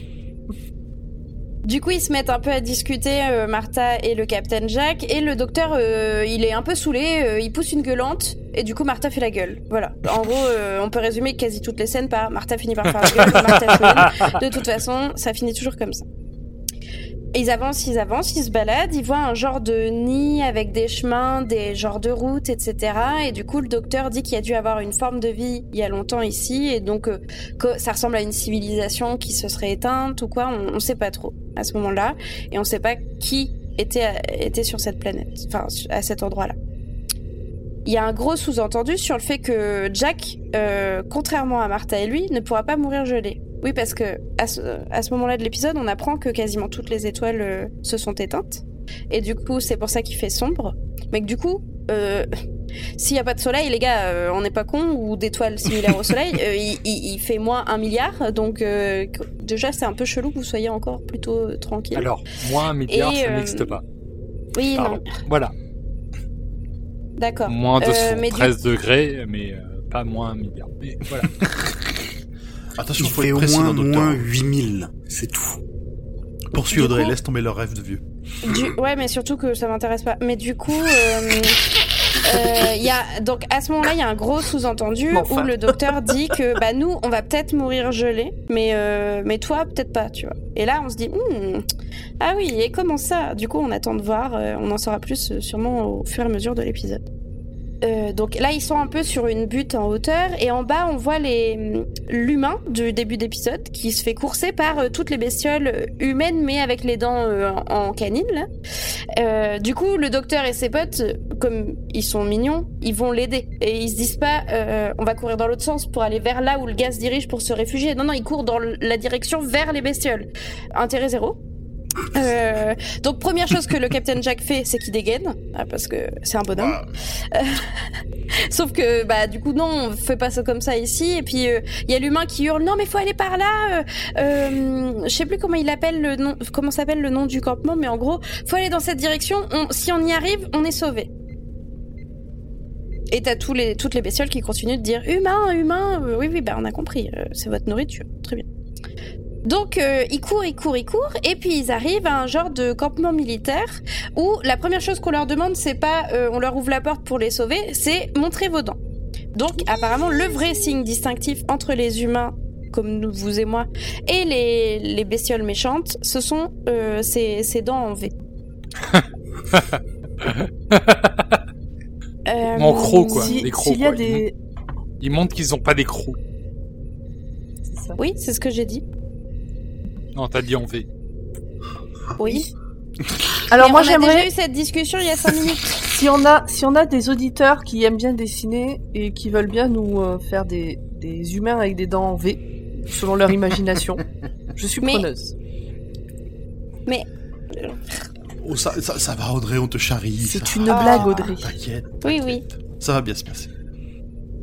Du coup, ils se mettent un peu à discuter, euh, Martha et le Captain Jack, et le docteur, euh, il est un peu saoulé, euh, il pousse une gueulante, et du coup, Martha fait la gueule. Voilà. En gros, euh, on peut résumer quasi toutes les scènes par Martha finit par faire la gueule, Martha. [LAUGHS] De toute façon, ça finit toujours comme ça. Ils avancent, ils avancent, ils se baladent, ils voient un genre de nid avec des chemins, des genres de routes, etc. Et du coup, le docteur dit qu'il y a dû avoir une forme de vie il y a longtemps ici, et donc euh, que ça ressemble à une civilisation qui se serait éteinte ou quoi, on, on sait pas trop à ce moment-là, et on sait pas qui était, était sur cette planète, enfin à cet endroit-là. Il y a un gros sous-entendu sur le fait que Jack, euh, contrairement à Martha et lui, ne pourra pas mourir gelé. Oui, parce que à ce, à ce moment-là de l'épisode, on apprend que quasiment toutes les étoiles euh, se sont éteintes. Et du coup, c'est pour ça qu'il fait sombre. Mais que du coup, euh, [LAUGHS] s'il n'y a pas de soleil, les gars, euh, on n'est pas con ou d'étoiles similaires au [LAUGHS] soleil, il, il- il fait moins un milliard. Donc déjà, c'est un peu chelou que vous soyez encore plutôt tranquille. Alors, moins un milliard, Et, ça n'existe pas. oui, Pardon. non, Voilà, d'accord. moins Euh, mais du- 213 degrés, mais pas moins un milliard. Mais voilà. [LAUGHS] Attention, Il faut fait être au moins moins Who. 8000, c'est tout. Poursuis Audrey, coup- laisse tomber leurs rêves de vieux. Du- Ouais, mais surtout que ça m'intéresse pas. Mais du coup, euh, euh, il y a donc à ce moment-là, il y a un gros sous-entendu enfin. où le docteur dit que bah nous, on va peut-être mourir gelé, mais euh, mais toi peut-être pas, tu vois. Et là, on se dit Hmm, ah oui, et comment ça? Du coup, on attend de voir. euh, on en saura plus sûrement au fur et à mesure de l'épisode. Euh, donc là, ils sont un peu sur une butte en hauteur et en bas, on voit les l'humain du début d'épisode qui se fait courser par euh, toutes les bestioles euh, humaines mais avec les dents euh, en, canine. Euh, du coup, le docteur et ses potes, euh, comme ils sont mignons, ils vont l'aider et ils se disent pas euh, on va courir dans l'autre sens pour aller vers là où le se dirige pour se réfugier. Non, non, ils courent dans la direction vers les bestioles. Intérêt zéro. [LAUGHS] Euh, donc première chose que le Captain Jack fait, c'est qu'il dégaine ah, parce que c'est un bonhomme. Ah, [LAUGHS] Sauf que bah du coup non, on fait pas ça comme ça ici. Et puis euh, il y a l'humain qui hurle non mais faut aller par là. Euh, euh, je sais plus comment il appelle le nom, comment s'appelle le nom du campement, mais en gros faut aller dans cette direction. On- si on y arrive, on est sauvé. Et t'as tous les toutes les bestioles qui continuent de dire humain, humain. Euh, oui oui bah on a compris. Euh, c'est votre nourriture. Très bien. Donc euh, ils courent, ils courent, ils courent, et puis ils arrivent à un genre de campement militaire où la première chose qu'on leur demande, c'est pas euh, on leur ouvre la porte pour les sauver, c'est montrer vos dents. Donc apparemment le vrai signe distinctif entre les humains comme nous, vous et moi et les, les bestioles méchantes, ce sont euh, ces, ces dents en V. [LAUGHS] Euh, En croc, quoi. Si- des crocs, S'il y a quoi. Ils des... Montrent qu'ils ont pas des crocs. c'est ça. Oui, c'est ce que j'ai dit. Non, t'as dit en V. Oui. Alors Mais moi on a j'aimerais, déjà eu cette discussion il y a 5 minutes. [LAUGHS] si on a, si on a des auditeurs qui aiment bien dessiner et qui veulent bien nous euh, faire des, des humains avec des dents en V, selon leur imagination, je suis Mais- preneuse. Oh, ça, ça, ça va, Audrey, on te charrie. C'est une blague, Audrey. T'inquiète. Oui, oui. Ça va bien se passer.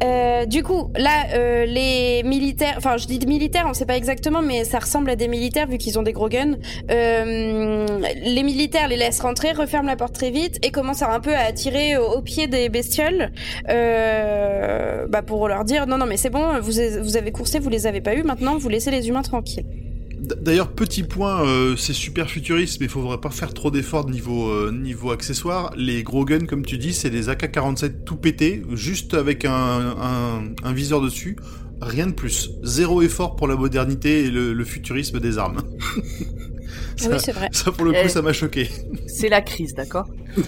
Euh, du coup, là, euh, les militaires, enfin, je dis militaires, on sait pas exactement, mais ça ressemble à des militaires vu qu'ils ont des gros guns. Euh, les militaires les laissent rentrer, referment la porte très vite et commencent un peu à tirer au, pied des bestioles, euh, bah, pour leur dire non, non, mais c'est bon, vous, vous avez coursé, vous les avez pas eu, maintenant vous laissez les humains tranquilles. D'ailleurs, petit point, euh, c'est super futuriste, mais il faudrait pas faire trop d'efforts niveau euh, niveau accessoires. Les gros guns, comme tu dis, c'est des AK-47 tout pétés, juste avec un, un, un viseur dessus. Rien de plus. Zéro effort pour la modernité et le, le futurisme des armes. [LAUGHS] ça, Oui, c'est vrai. ça, pour le coup, Eh. ça m'a choqué. C'est la crise, d'accord?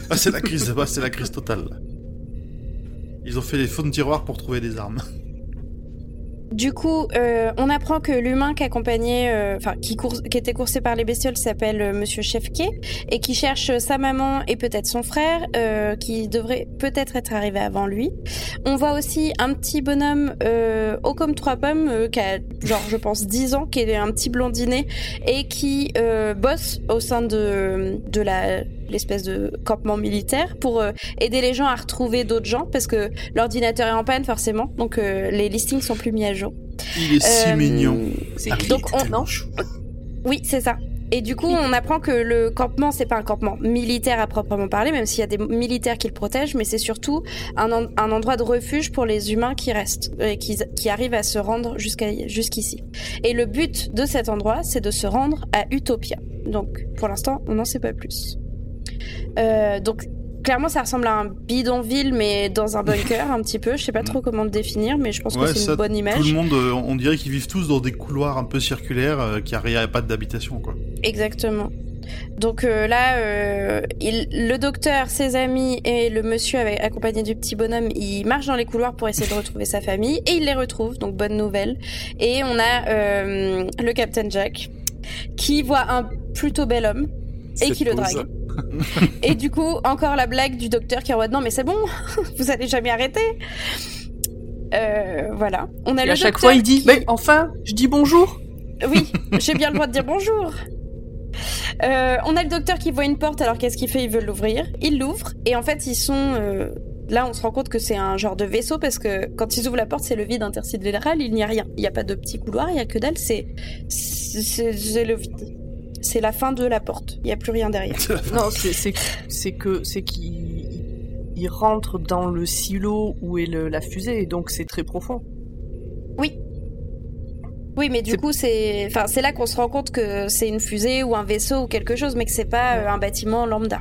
Ah, c'est la crise, c'est la crise totale. Ils ont fait des fonds de tiroir pour trouver des armes. Du coup, euh, on apprend que l'humain qui accompagnait, euh, enfin qui, qui était coursé par les bestioles s'appelle euh, Monsieur Chefke et qui cherche sa maman et peut-être son frère, euh, qui devrait peut-être être arrivé avant lui. On voit aussi un petit bonhomme euh, haut comme trois pommes, euh, qui a genre je pense 10 ans, qui est un petit blondinet et qui euh, bosse au sein de de la l'espèce de campement militaire pour euh, aider les gens à retrouver d'autres gens parce que l'ordinateur est en panne forcément, donc euh, les listings sont plus mis à jour. Il est si Euh, mignon. C'est Ah, donc, on- non. Oui, c'est ça. Et du coup, on apprend que le campement, c'est pas un campement militaire à proprement parler, même s'il y a des militaires qui le protègent, mais c'est surtout un, en- un endroit de refuge pour les humains qui restent et qui, qui arrivent à se rendre jusqu'à jusqu'ici. Et le but de cet endroit, c'est de se rendre à Utopia. Donc, pour l'instant, on n'en sait pas plus. Euh, donc, clairement, ça ressemble à un bidonville, mais dans un bunker, [LAUGHS] un petit peu. Je sais pas trop comment le définir, mais je pense que c'est une bonne image. Tout le monde, euh, on dirait qu'ils vivent tous dans des couloirs un peu circulaires, euh, qui a pas d'habitation, quoi. Exactement. Donc euh, là, euh, il, le docteur, ses amis et le monsieur avec, accompagné du petit bonhomme, ils marchent dans les couloirs pour essayer de [LAUGHS] retrouver sa famille et ils les retrouvent, donc bonne nouvelle. Et on a euh, le Captain Jack qui voit un plutôt bel homme et qui le drague. ça. Et du coup, encore la blague du docteur qui envoie non mais c'est bon, [LAUGHS] vous allez jamais arrêter. Euh, voilà. On a Et le à chaque fois, il dit qui- Mais enfin, je dis bonjour oui, j'ai bien le droit de dire bonjour. Euh, on a le docteur qui voit une porte, alors qu'est-ce qu'il fait? Il veut l'ouvrir. Il l'ouvre, et en fait, ils sont. euh, Là, on se rend compte que c'est un genre de vaisseau parce que quand ils ouvrent la porte, c'est le vide intersidéral, il n'y a rien. Il n'y a pas de petit couloir, il n'y a que dalle. C'est c'est le vide. C'est la fin de la porte, il n'y a plus rien derrière. [LAUGHS] Non, c'est c'est c'est que c'est qu'il il rentre dans le silo où est le- la fusée, et donc c'est très profond. Oui. Oui, mais du coup, c'est. Enfin, c'est là qu'on se rend compte que c'est une fusée ou un vaisseau ou quelque chose, mais que c'est pas euh, un bâtiment lambda.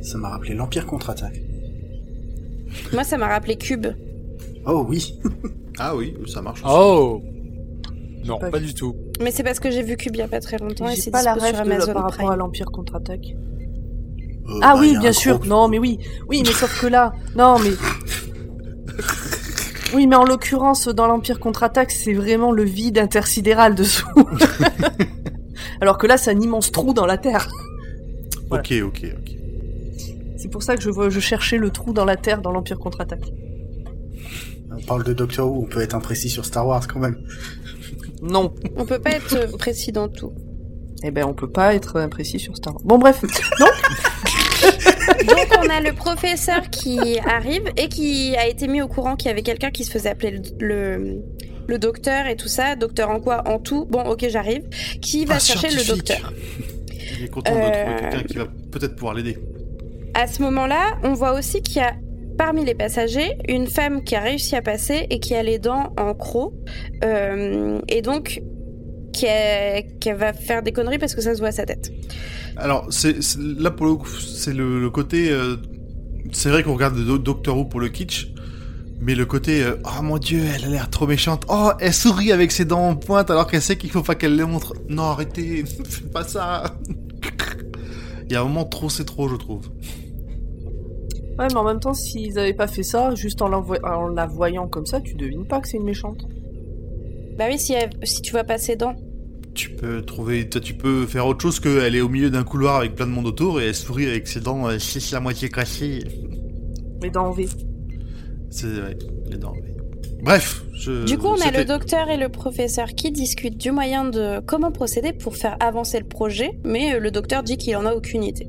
Ça m'a rappelé l'Empire contre-attaque. Moi, ça m'a rappelé Cube. Oh oui. Ah oui, ça marche. aussi. Oh Non, Pas du tout. Mais c'est parce que j'ai vu Cube il y a pas très longtemps et c'est pas la rêve de- Amazon par rapport à l'Empire contre-attaque. Euh, Ah bah, oui, bien sûr. Non, mais oui, oui, mais sauf que là, non, mais [LAUGHS] oui, mais en l'occurrence, dans l'Empire contre-attaque, c'est vraiment le vide intersidéral dessous. [LAUGHS] Alors que là, c'est un immense trou dans la Terre. voilà. Ok, ok, ok. C'est pour ça que je, je cherchais le trou dans la Terre dans l'Empire contre-attaque. On parle de Doctor Who, on peut être imprécis sur Star Wars quand même. Non. On peut pas être euh, précis dans tout. Eh ben, on peut pas être imprécis sur Star Wars. Bon, bref. [LAUGHS] Non Donc on a le professeur qui arrive et qui a été mis au courant qu'il y avait quelqu'un qui se faisait appeler le, le, le docteur et tout ça. Docteur en quoi? En tout. Bon, ok, j'arrive. Qui va Un chercher le docteur? Il est content de Euh, trouver quelqu'un qui va peut-être pouvoir l'aider. À ce moment-là, on voit aussi qu'il y a parmi les passagers une femme qui a réussi à passer et qui a les dents en croc. Euh, et donc qui, va faire des conneries parce que ça se voit à sa tête. Alors, là pour le coup, c'est le, le côté. euh, c'est vrai qu'on regarde Do- Doctor Who pour le kitsch, mais le côté. euh, oh mon dieu, elle a l'air trop méchante. Oh, elle sourit avec ses dents en pointe alors qu'elle sait qu'il faut pas qu'elle les montre. Non, arrêtez, [LAUGHS] faites pas ça. [LAUGHS] Il y a un moment trop, c'est trop, je trouve. Ouais, mais en même temps, s'ils avaient pas fait ça, juste en, en la voyant comme ça, tu devines pas que c'est une méchante. Bah oui, si, elle- si tu vois pas ses dents. Tu peux trouver, toi, tu peux faire autre chose qu'elle est au milieu d'un couloir avec plein de monde autour et elle sourit avec ses dents, euh, c'est la moitié cassée. Mais dans V. C'est ouais, les dents. oui. Bref, je. Du coup, on a le docteur et le professeur qui discutent du moyen de comment procéder pour faire avancer le projet, mais le docteur dit qu'il en a aucune idée.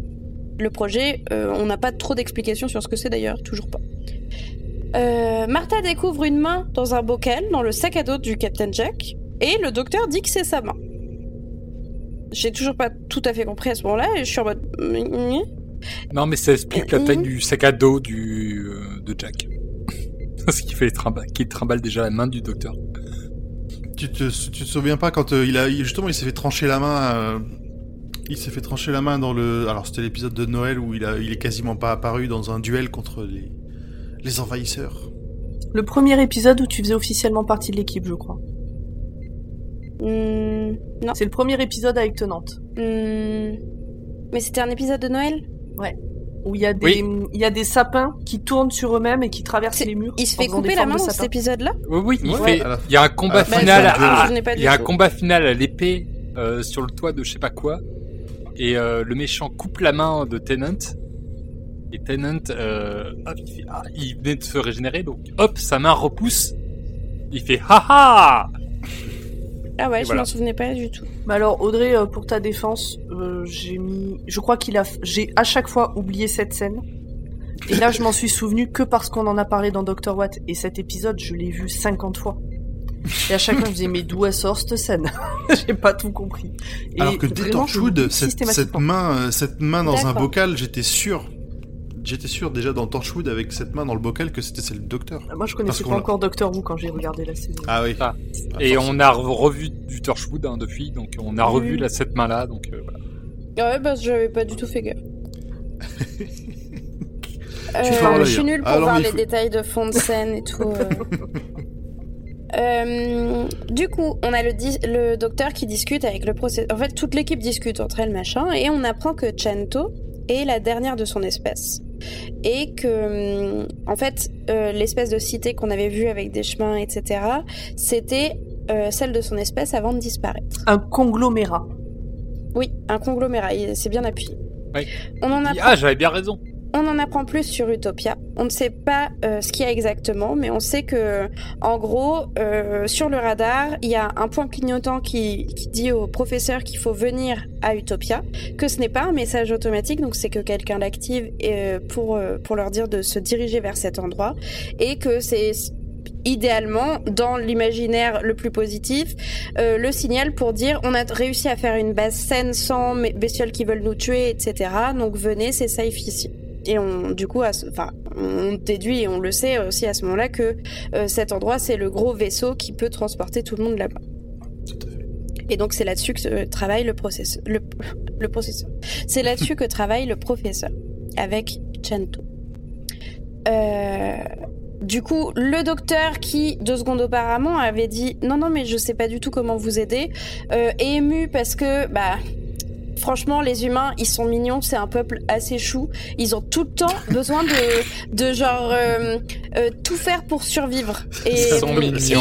Le projet, euh, on n'a pas trop d'explications sur ce que c'est d'ailleurs, toujours pas. Euh, Martha découvre une main dans un bocal dans le sac à dos du Captain Jack, et le docteur dit que c'est sa main. J'ai toujours pas tout à fait compris à ce moment-là, et je suis en mode. Non, mais ça explique la taille du sac à dos du, euh, de Jack. [LAUGHS] Ce qui fait les trimba- qui trimballe déjà la main du docteur. Tu te, tu te souviens pas quand euh, il a justement il s'est fait trancher la main euh, il s'est fait trancher la main dans le alors c'était l'épisode de Noël où il a il est quasiment pas apparu dans un duel contre les les envahisseurs. Le premier épisode où tu faisais officiellement partie de l'équipe, je crois. Hmm, non. C'est le premier épisode avec Tenante. Hmm, Mais c'était un épisode de Noël? Où il y a des, Oui. il y a des sapins qui tournent sur eux-mêmes et qui traversent les murs. Il se fait couper la main dans cet épisode-là? Oui, oui, il Ouais, fait. Il y a un combat à la final. à- Il y a un combat final à l'épée euh, sur le toit de je sais pas quoi, et euh, le méchant coupe la main de Tennant. Et Tennant, euh, hop, il, fait, ah, il venait de se régénérer, donc hop, sa main repousse. Il fait haha. Ah ouais, Et je voilà. m'en souvenais pas du tout. Mais alors Audrey, euh, pour ta défense, euh, j'ai mis, je crois qu'il a, j'ai à chaque fois oublié cette scène. Et là, je m'en suis souvenu que parce qu'on en a parlé dans Doctor Watt. Et cet épisode, je l'ai vu 50 fois. Et à chaque fois, je me disais, mais d'où elle sort cette scène [LAUGHS] J'ai pas tout compris. Et Alors que dès Torchwood, cette, main, euh, cette main dans un bocal, j'étais sûr. J'étais sûr déjà dans Torchwood avec cette main dans le bocal que c'était celle du docteur. Moi, je Parce connaissais qu'on pas encore Doctor Who quand j'ai regardé la saison. Ah oui. Ah. Ah, Et on a re- revu du Torchwood hein, depuis, donc on a Oui, revu la, cette main-là, donc euh, voilà. Ah ouais, bah j'avais pas du tout fait gaffe. [LAUGHS] Euh, je suis hein. nulle pour Ah, voir les faut- détails de fond de scène et tout. euh. [LAUGHS] Euh, du coup, on a le, docteur qui discute avec le procès. En fait, toute l'équipe discute entre elles, machin, et on apprend que Chento est la dernière de son espèce. Et que, hum, en fait, euh, l'espèce de cité qu'on avait vue avec des chemins, etc., c'était euh, celle de son espèce avant de disparaître. Un conglomérat. Oui, un conglomérat, il- c'est bien appuyé. Oui. On en apprend ah, j'avais bien raison. On en apprend plus sur Utopia. On ne sait pas euh, ce qu'il y a exactement, mais on sait que, en gros, euh, sur le radar, il y a un point clignotant qui, dit au professeur qu'il faut venir à Utopia, que ce n'est pas un message automatique, donc c'est que quelqu'un l'active euh, pour, leur dire de se diriger vers cet endroit, et que c'est idéalement, dans l'imaginaire le plus positif, le signal pour dire on a réussi à faire une base saine sans bestioles qui veulent nous tuer, etc. Donc venez, c'est safe ici. Et on, du coup, enfin, on déduit et on le sait aussi à ce moment-là que euh, cet endroit c'est le gros vaisseau qui peut transporter tout le monde là-bas. Et donc c'est là-dessus que euh, travaille le processeur. Le, le processeur. C'est là-dessus que travaille le professeur avec Chanto. Euh, du coup, le docteur qui, deux secondes auparavant, avait dit non, non, mais je sais pas du tout comment vous aider, euh, est ému parce que, bah, franchement, les humains, ils sont mignons, c'est un peuple assez chou. Ils ont tout le temps [LAUGHS] besoin de, de genre, euh, euh, tout faire pour survivre. Et,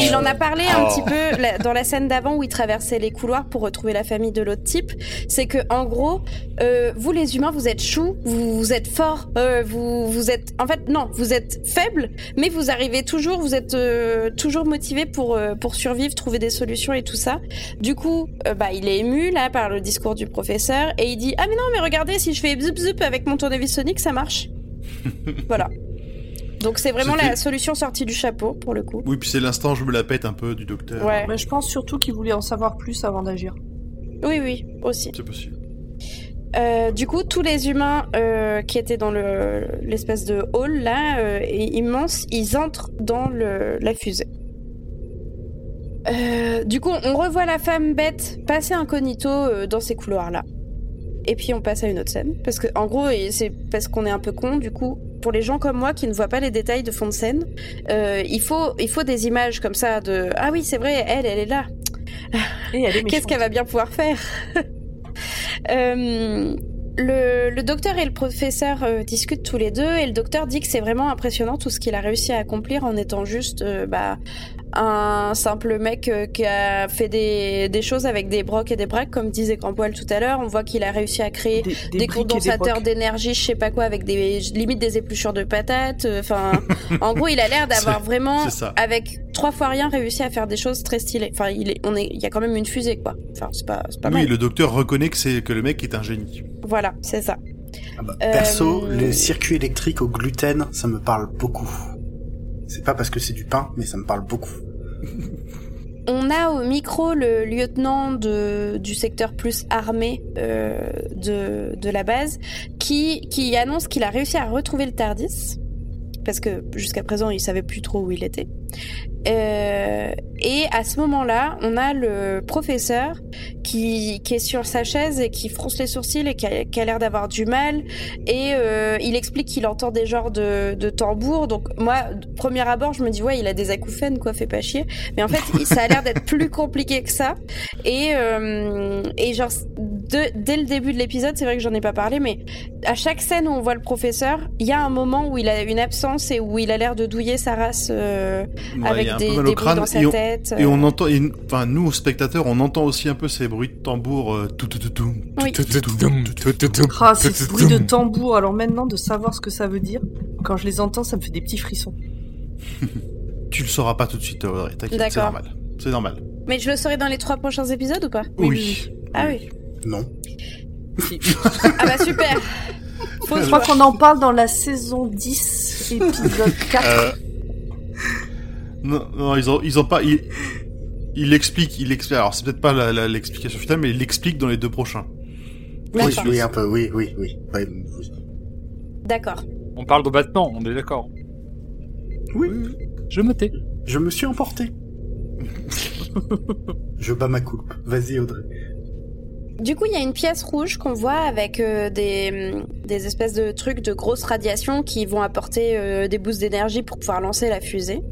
il en a parlé un Oh. petit peu la- dans la scène d'avant où il traversait les couloirs pour retrouver la famille de l'autre type. C'est que, en gros, euh, vous les humains, vous êtes choux, vous, vous êtes forts, euh, vous, vous êtes, en fait, non, vous êtes faibles, mais vous arrivez toujours, vous êtes euh, toujours motivés pour euh, pour survivre, trouver des solutions et tout ça. Du coup, euh, bah, il est ému là par le discours du professeur et il dit ah mais non mais regardez si je fais zup zup avec mon tournevis sonique ça marche. [LAUGHS] voilà. Donc c'est vraiment la solution sortie du chapeau pour le coup. Oui, puis c'est l'instant je me la pète un peu du docteur. Ouais. Mais je pense surtout qu'il voulait en savoir plus avant d'agir. Oui oui aussi. C'est possible. Euh, du coup, tous les humains euh, qui étaient dans le l'espèce de hall là, euh, immense, ils entrent dans le, la fusée. Euh, du coup, on revoit la femme bête passer incognito euh, dans ces couloirs là. Et puis on passe à une autre scène parce que en gros, c'est parce qu'on est un peu con. Du coup, pour les gens comme moi qui ne voient pas les détails de fond de scène, euh, il faut il faut des images comme ça de ah oui c'est vrai elle elle est là. [LAUGHS] Qu'est-ce qu'elle va bien pouvoir faire? [LAUGHS] Euh, le, le docteur et le professeur euh, discutent tous les deux et le docteur dit que c'est vraiment impressionnant tout ce qu'il a réussi à accomplir en étant juste euh, bah, un simple mec euh, qui a fait des, des choses avec des brocs et des braques comme disait Campoil tout à l'heure. On voit qu'il a réussi à créer Des, condensateurs d'énergie, je sais pas quoi, avec des limite des épluchures de patates. euh, Enfin, en gros, il a l'air d'avoir vraiment, avec trois fois rien, réussi à faire des choses très stylées. Enfin, il est, on est, il y a quand même une fusée, quoi. Enfin, c'est pas, Oui, mal. le docteur reconnaît que c'est que le mec est un génie. Voilà, c'est ça. Ah bah, Euh, Perso, les circuits électriques au gluten, ça me parle beaucoup. C'est pas parce que c'est du pain, mais ça me parle beaucoup. On a au micro le lieutenant du secteur plus armé euh, de, de la base qui, qui annonce qu'il a réussi à retrouver le Tardis. Parce que jusqu'à présent, il savait plus trop où il était. Euh, et à ce moment-là, on a le professeur qui, qui est sur sa chaise et qui fronce les sourcils et qui a, qui a l'air d'avoir du mal. Et euh, il explique qu'il entend des genres de, de tambours. Donc moi, premier abord, je me dis ouais, il a des acouphènes, quoi, fait pas chier. Mais en fait, ça a l'air d'être plus [LAUGHS] compliqué que ça. Et, euh, et genre, de- dès le début de l'épisode, c'est vrai que j'en ai pas parlé, mais à chaque scène où on voit le professeur, il y a un moment où il a une absence et où il a l'air de douiller sa race euh, Ouais, avec des, des au bruits crâne dans sa et on, tête. et euh. on entend, et- enfin nous spectateurs, on entend aussi un peu ces bruits de tambour. euh, tout, tout, tout, tout, Oui. tout, tout, tout, tout, tout, tout. Ah, ces bruits de tambour. Alors maintenant, de savoir ce que ça veut dire, quand je les entends, ça me fait des petits frissons. [LAUGHS] Tu le sauras pas tout de suite, Audrey. T'inquiète, c'est normal. C'est normal. Mais je le saurai dans les trois prochains épisodes ou pas? Oui. Ah oui. Non. Ah bah super. Faut Je crois qu'on en parle dans la saison 10, épisode 4. Euh, Non, non, ils ont, ils ont pas. Ils, il explique, il explique. Alors c'est peut-être pas l'explication finale, mais il l'explique dans les deux prochains. Oui, oui, un peu, oui, oui, oui. Ouais, oui. D'accord. On parle de Batman, on est d'accord. Oui, Je me tais. je me suis emporté. [LAUGHS] je bats ma coupe. Vas-y, Audrey. Du coup, il y a une pièce rouge qu'on voit avec euh, des, des espèces de trucs de grosses radiations qui vont apporter euh, des boosts d'énergie pour pouvoir lancer la fusée.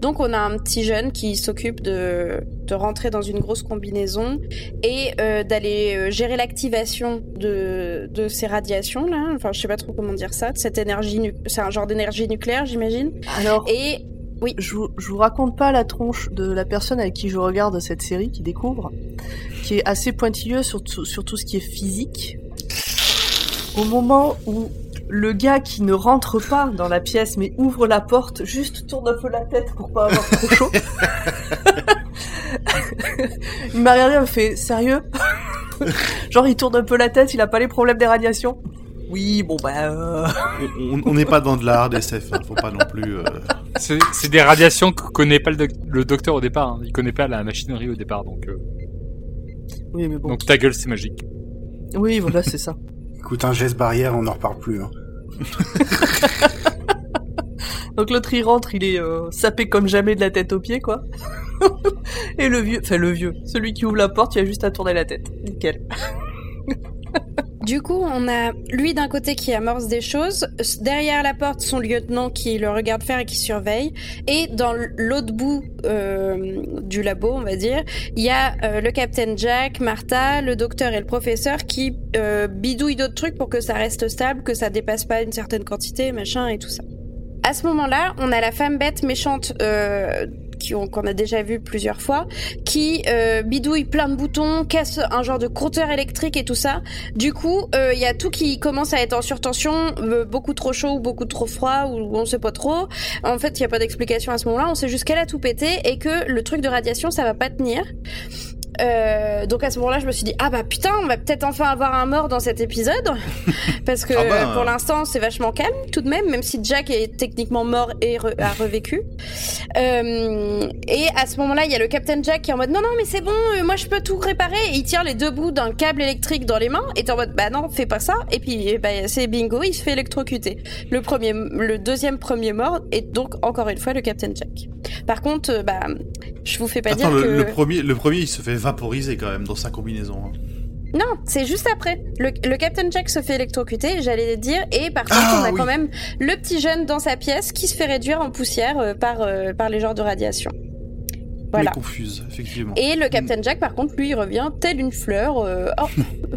Donc, on a un petit jeune qui s'occupe de, de rentrer dans une grosse combinaison et euh, d'aller gérer l'activation de, de ces radiations là. Enfin, je sais pas trop comment dire ça. Cette énergie, c'est un genre d'énergie nucléaire, j'imagine. Alors, Et je, vous- je vous raconte pas la tronche de la personne avec qui je regarde cette série, qui découvre, qui est assez pointilleuse sur, tout- sur tout ce qui est physique. Au moment où le gars qui ne rentre pas dans la pièce mais ouvre la porte, juste tourne un peu la tête pour pas avoir trop chaud. [LAUGHS] il m'a regardé, il m'a fait sérieux? [LAUGHS] Genre il tourne un peu la tête, il a pas les problèmes des radiations. Oui, bon bah. euh, On- n'est pas dans de la hard SF, hein, faut pas non plus. euh, C'est c'est des radiations que connaît pas le, doc- le docteur au départ. hein. Il connaît pas la machinerie au départ, donc euh, Oui, mais bon. donc ta gueule c'est magique. Oui, voilà, c'est ça. Écoute, un geste barrière, on n'en reparle plus. Hein. [LAUGHS] Donc l'autre il rentre, il est euh, sapé comme jamais de la tête aux pieds, quoi. [LAUGHS] Et le vieux, enfin le vieux, celui qui ouvre la porte, il a juste à tourner la tête. Nickel. [LAUGHS] Du coup, on a lui d'un côté qui amorce des choses, derrière la porte son lieutenant qui le regarde faire et qui surveille, et dans l'autre bout euh, du labo, on va dire, il y a euh, le capitaine Jack, Martha, le docteur et le professeur qui euh, bidouillent d'autres trucs pour que ça reste stable, que ça dépasse pas une certaine quantité, machin et tout ça. À ce moment-là, on a la femme bête méchante qu'on a déjà vue plusieurs fois, qui euh, bidouille plein de boutons, casse un genre de compteur électrique et tout ça. Du coup, euh, il y a tout qui commence à être en surtension, euh, beaucoup trop chaud ou beaucoup trop froid ou on sait pas trop. En fait, il y a pas d'explication à ce moment-là. On sait juste qu'elle a tout pété et que le truc de radiation, ça va pas tenir. Euh, donc à ce moment-là, je me suis dit ah bah putain, on va peut-être enfin avoir un mort dans cet épisode [LAUGHS] parce que Ah bah. pour l'instant c'est vachement calme tout de même, même si Jack est techniquement mort et re- a revécu. Euh, et à ce moment-là, il y a le Captain Jack qui est en mode non non mais c'est bon, euh, moi je peux tout réparer. Et il tire les deux bouts d'un câble électrique dans les mains et t'es en mode bah non fais pas ça. Et puis bah, c'est bingo, il se fait électrocuter. Le premier, le deuxième premier mort est donc encore une fois le Captain Jack. Par contre, bah je vous fais pas Attends, dire le, que le premier, le premier, il se fait vaporiser quand même dans sa combinaison. hein. non, c'est juste après. Le, le Captain Jack se fait électrocuter, j'allais dire, et par contre, Ah, on a oui. quand même le petit jeune dans sa pièce qui se fait réduire en poussière euh, par, euh, par les genres de radiation. Voilà. Mais confuse, effectivement. Et le Captain Jack, par contre, lui, il revient tel une fleur. euh, oh,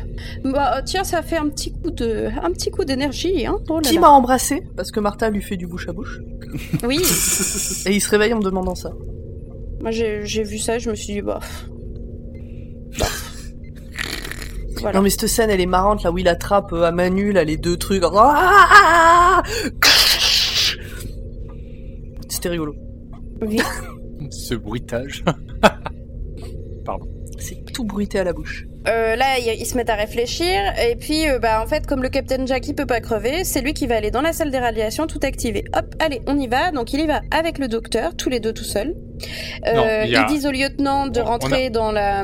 [LAUGHS] bah tiens, ça fait un petit coup de, un petit coup d'énergie, hein. Oh là Qui m'a embrassé Parce que Martha lui fait du bouche à bouche. Oui. Et il se réveille en me demandant ça. Moi, j'ai j'ai vu ça, je me suis dit, bah. Voilà. Non mais cette scène, elle est marrante, là où il attrape euh, à main nue, là, les deux trucs. Ah C'était rigolo. Oui. [LAUGHS] Ce bruitage. [LAUGHS] C'est tout bruité à la bouche. Euh, là, ils se mettent à réfléchir, et puis, euh, bah, en fait, comme le Captain Jack, il peut pas crever, c'est lui qui va aller dans la salle des radiations, tout activer. Hop, allez, on y va. Donc, il y va avec le docteur, tous les deux tout seuls. Euh, Non, a- Ils disent au lieutenant de rentrer dans la...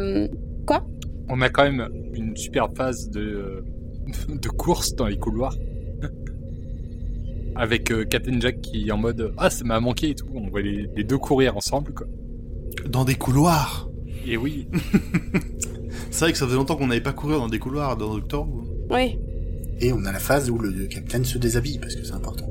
On a quand même une super phase de, [LAUGHS] de course dans les couloirs. [LAUGHS] Avec euh, Captain Jack qui est en mode Ah, ça m'a manqué et tout. On voit les, les deux courir ensemble, quoi. Dans des couloirs. Et oui, [LAUGHS] C'est vrai que ça faisait longtemps qu'on n'avait pas courir dans des couloirs dans Doctor Who. Oui. Et on a la phase où le capitaine se déshabille, parce que c'est important.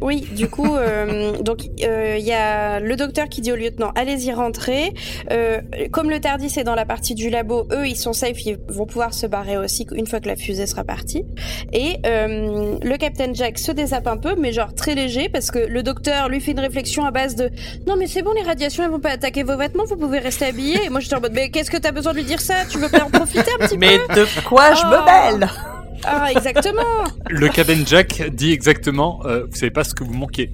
Oui, du coup, euh, donc euh, il y a le docteur qui dit au lieutenant allez-y rentrer. Euh, comme le Tardis est dans la partie du labo, eux ils sont safe, ils vont pouvoir se barrer aussi une fois que la fusée sera partie. Et euh, le Captain Jack se désappe un peu, mais genre très léger parce que le docteur lui fait une réflexion à base de non mais c'est bon les radiations elles vont pas attaquer vos vêtements, vous pouvez rester habillés. Et moi j'étais en mode mais qu'est-ce que t'as besoin de lui dire ça? Tu veux pas en profiter un petit Mais peu? de quoi je Oh. me mêle? Ah exactement. Le Captain Jack dit exactement, euh, vous savez pas ce que vous manquez.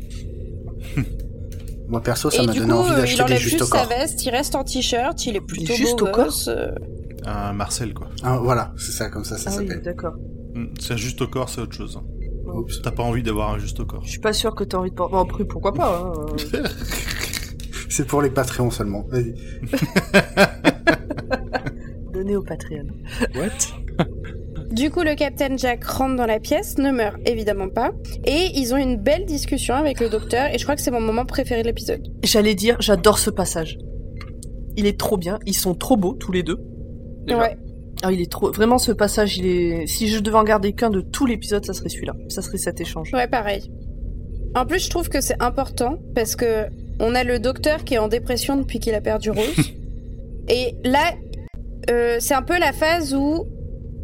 Moi perso, ça m'a donné coup, envie euh, il d'acheter des enlève justes au juste sa corps. veste, il reste en t-shirt, il est plutôt juste beau au corps gosse, euh, Un Marcel, quoi. Ah, voilà, c'est ça, comme ça, ça Ah oui, d'accord. Hmm, C'est un juste au corps, c'est autre chose. Oups. T'as pas envie d'avoir un juste au corps. Je suis pas sûr que t'as envie de porter. Bon, après, pourquoi pas hein. [LAUGHS] C'est pour les Patreons seulement. Vas-y. [LAUGHS] Donner au Patreon. What? [LAUGHS] Du coup, le Captain Jack rentre dans la pièce, ne meurt évidemment pas, et ils ont une belle discussion avec le docteur, et je crois que c'est mon moment préféré de l'épisode. J'allais dire, j'adore ce passage. Il est trop bien, ils sont trop beaux tous les deux. Déjà. Ouais. Ah, il est trop. Vraiment, ce passage, il est. Si je devais en garder qu'un de tout l'épisode, ça serait celui-là. Ça serait cet échange. Ouais, pareil. En plus, je trouve que c'est important parce que on a le docteur qui est en dépression depuis qu'il a perdu Rose. [LAUGHS] et là, euh, c'est un peu la phase où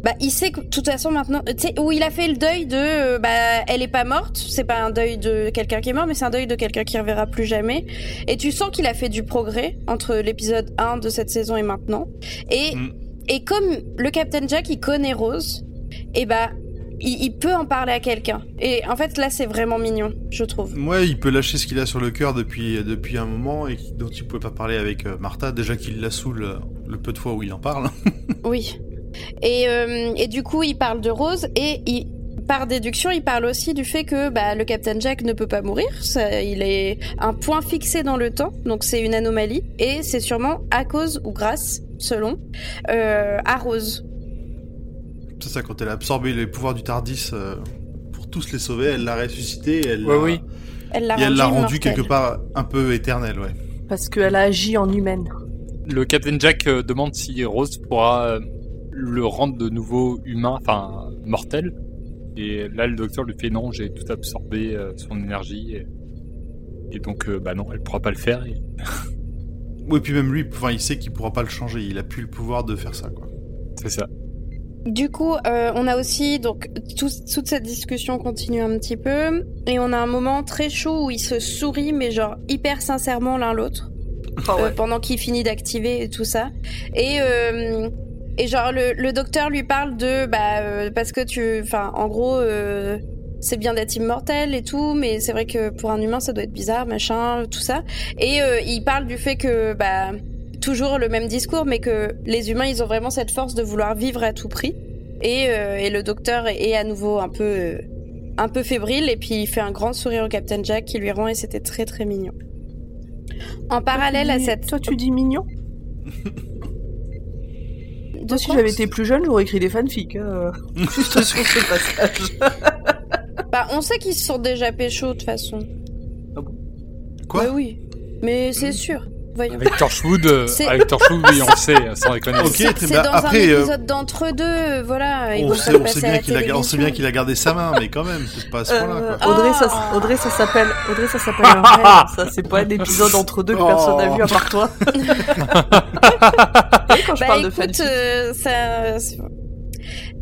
bah, il sait que de toute façon maintenant, tu sais, où il a fait le deuil de euh, bah, elle est pas morte. C'est pas un deuil de quelqu'un qui est mort, mais c'est un deuil de quelqu'un qui reverra plus jamais. Et tu sens qu'il a fait du progrès entre l'épisode 1 de cette saison et maintenant. Et, Mm. et comme le Captain Jack, il connaît Rose, et bah, il, il peut en parler à quelqu'un. Et en fait, là, c'est vraiment mignon, je trouve. Ouais, il peut lâcher ce qu'il a sur le cœur depuis, depuis un moment et dont il pouvait pas parler avec euh, Martha. Déjà qu'il la saoule euh, le peu de fois où il en parle. [LAUGHS] Oui. Et, euh, et du coup, il parle de Rose et il, par déduction, il parle aussi du fait que bah, le Captain Jack ne peut pas mourir. Ça, il est un point fixé dans le temps, donc c'est une anomalie. Et c'est sûrement à cause ou grâce, selon, euh, à Rose. C'est ça, quand elle a absorbé les pouvoirs du Tardis euh, pour tous les sauver, elle l'a ressuscité et elle Ouais, l'a oui. Elle l'a et elle l'a rendu quelque part un peu éternel, ouais. Parce qu'elle a agi en humaine. Le Captain Jack euh, demande si Rose pourra euh, le rendre de nouveau humain, enfin mortel. Et là, le docteur lui fait non, j'ai tout absorbé euh, son énergie. Et, et donc, euh, bah non, elle pourra pas le faire. et- Oui, puis même lui, enfin, il sait qu'il pourra pas le changer. Il a plus le pouvoir de faire ça, quoi. C'est ça. Du coup, euh, on a aussi donc tout- toute cette discussion continue un petit peu et on a un moment très chaud où ils se sourient mais genre hyper sincèrement l'un l'autre Ah euh, ouais. pendant qu'il finit d'activer et tout ça et euh, et genre le, le docteur lui parle de bah euh, parce que tu enfin en gros euh, c'est bien d'être immortel et tout mais c'est vrai que pour un humain ça doit être bizarre machin tout ça et euh, il parle du fait que bah toujours le même discours, mais que les humains, ils ont vraiment cette force de vouloir vivre à tout prix. Et, euh, et le docteur est, est à nouveau un peu, euh, un peu fébrile, et puis il fait un grand sourire au Captain Jack qui lui rend, et c'était très très mignon. En parallèle à cette. Toi, tu dis mignon [LAUGHS] De si j'avais été plus jeune, j'aurais écrit des fanfics. hein, [LAUGHS] Juste sur ce passage. [LAUGHS] Bah, on sait qu'ils se sont déjà pécho de toute façon. Quoi? Bah oui, mais c'est sûr. Voyons. Avec Torchwood, euh, [LAUGHS] avec Torchwood, oui, on le sait, sans déconner. Ok, très bien. dans Après, un euh, épisode d'entre deux, voilà. On sait, on sait bien qu'il a, on sait bien télévision. qu'il a gardé sa main, mais quand même, c'est pas à ce point-là, Euh, quoi. Audrey, ça, Ah. Audrey, ça s'appelle, Audrey, ça s'appelle un rêve. Ça, c'est pas un épisode entre deux que Oh. personne n'a vu à part toi. [LAUGHS] Quand je Bah parle de écoute, euh, ça.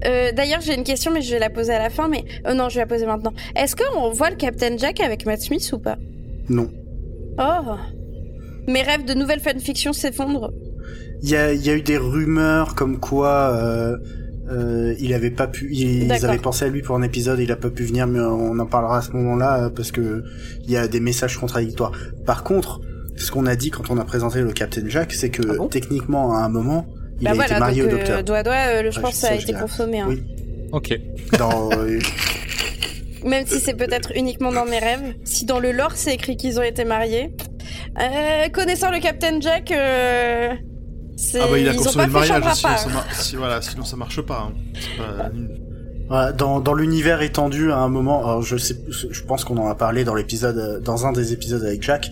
Euh, D'ailleurs, j'ai une question, mais je vais la poser à la fin. Mais euh, non, je vais la poser maintenant. Est-ce qu'on voit le Captain Jack avec Matt Smith ou pas? Non. Oh, mes rêves de nouvelles fanfictions s'effondrent. Il y a, il y a eu des rumeurs comme quoi euh, euh, il avait pas pu. Ils avaient pensé à lui pour un épisode, il a pas pu venir, mais on en parlera à ce moment-là euh, parce que il y a des messages contradictoires. Par contre, ce qu'on a dit quand on a présenté le Captain Jack, c'est que Ah bon? techniquement à un moment, il bah a voilà, été marié donc au docteur. doigt doigt, euh, le- je Ouais, pense que ça a été consommé. hein. Oui. Ok. Dans, euh, Même si c'est peut-être uniquement dans mes rêves. Si dans le lore c'est écrit qu'ils ont été mariés. Euh, connaissant le Captain Jack, euh, c'est- Ah bah, il a ils ont consommé pas le mariage, sinon part. ça, mar- si, voilà, sinon ça marche pas. hein. C'est pas- [LAUGHS] Voilà, dans, dans l'univers étendu, à un moment, alors je sais, je pense qu'on en a parlé dans l'épisode, euh, dans un des épisodes avec Jack,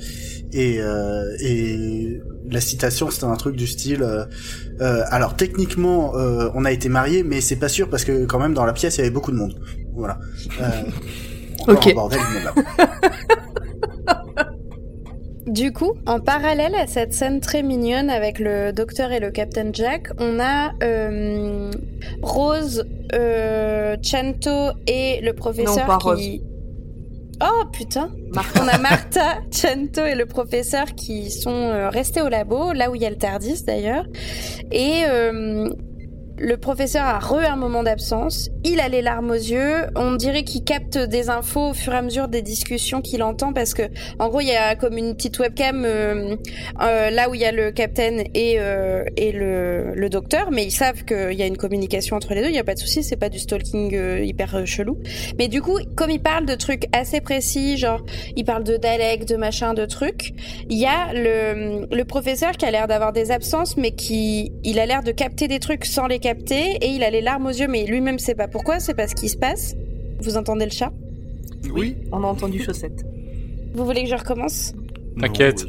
et euh, et la citation, c'était un truc du style, euh, euh, alors techniquement, euh, on a été mariés, mais c'est pas sûr parce que quand même dans la pièce il y avait beaucoup de monde. Voilà. Euh, [LAUGHS] Ok. bordel innommable. [LAUGHS] Du coup, en parallèle à cette scène très mignonne avec le docteur et le Captain Jack, on a euh, Rose, euh, Chanto et le professeur pas qui... Oh putain. On a Martha, Chanto et le professeur qui sont euh, restés au labo, là où il y a le Tardis d'ailleurs. Et euh, le professeur a re un moment d'absence. Il a les larmes aux yeux. On dirait qu'il capte des infos au fur et à mesure des discussions qu'il entend parce que, en gros, il y a comme une petite webcam euh, euh, là où il y a le capitaine et, euh, et le, le docteur, mais ils savent qu'il y a une communication entre les deux. Il n'y a pas de souci, c'est pas du stalking euh, hyper euh, chelou. Mais du coup, comme il parle de trucs assez précis, genre il parle de Dalek, de machin, de trucs, il y a le, le professeur qui a l'air d'avoir des absences, mais qui il a l'air de capter des trucs sans les et il a les larmes aux yeux, mais lui-même sait pas pourquoi, c'est pas ce qui se passe. Vous entendez le chat? Oui. On a entendu chaussette. Vous voulez que je recommence? T'inquiète.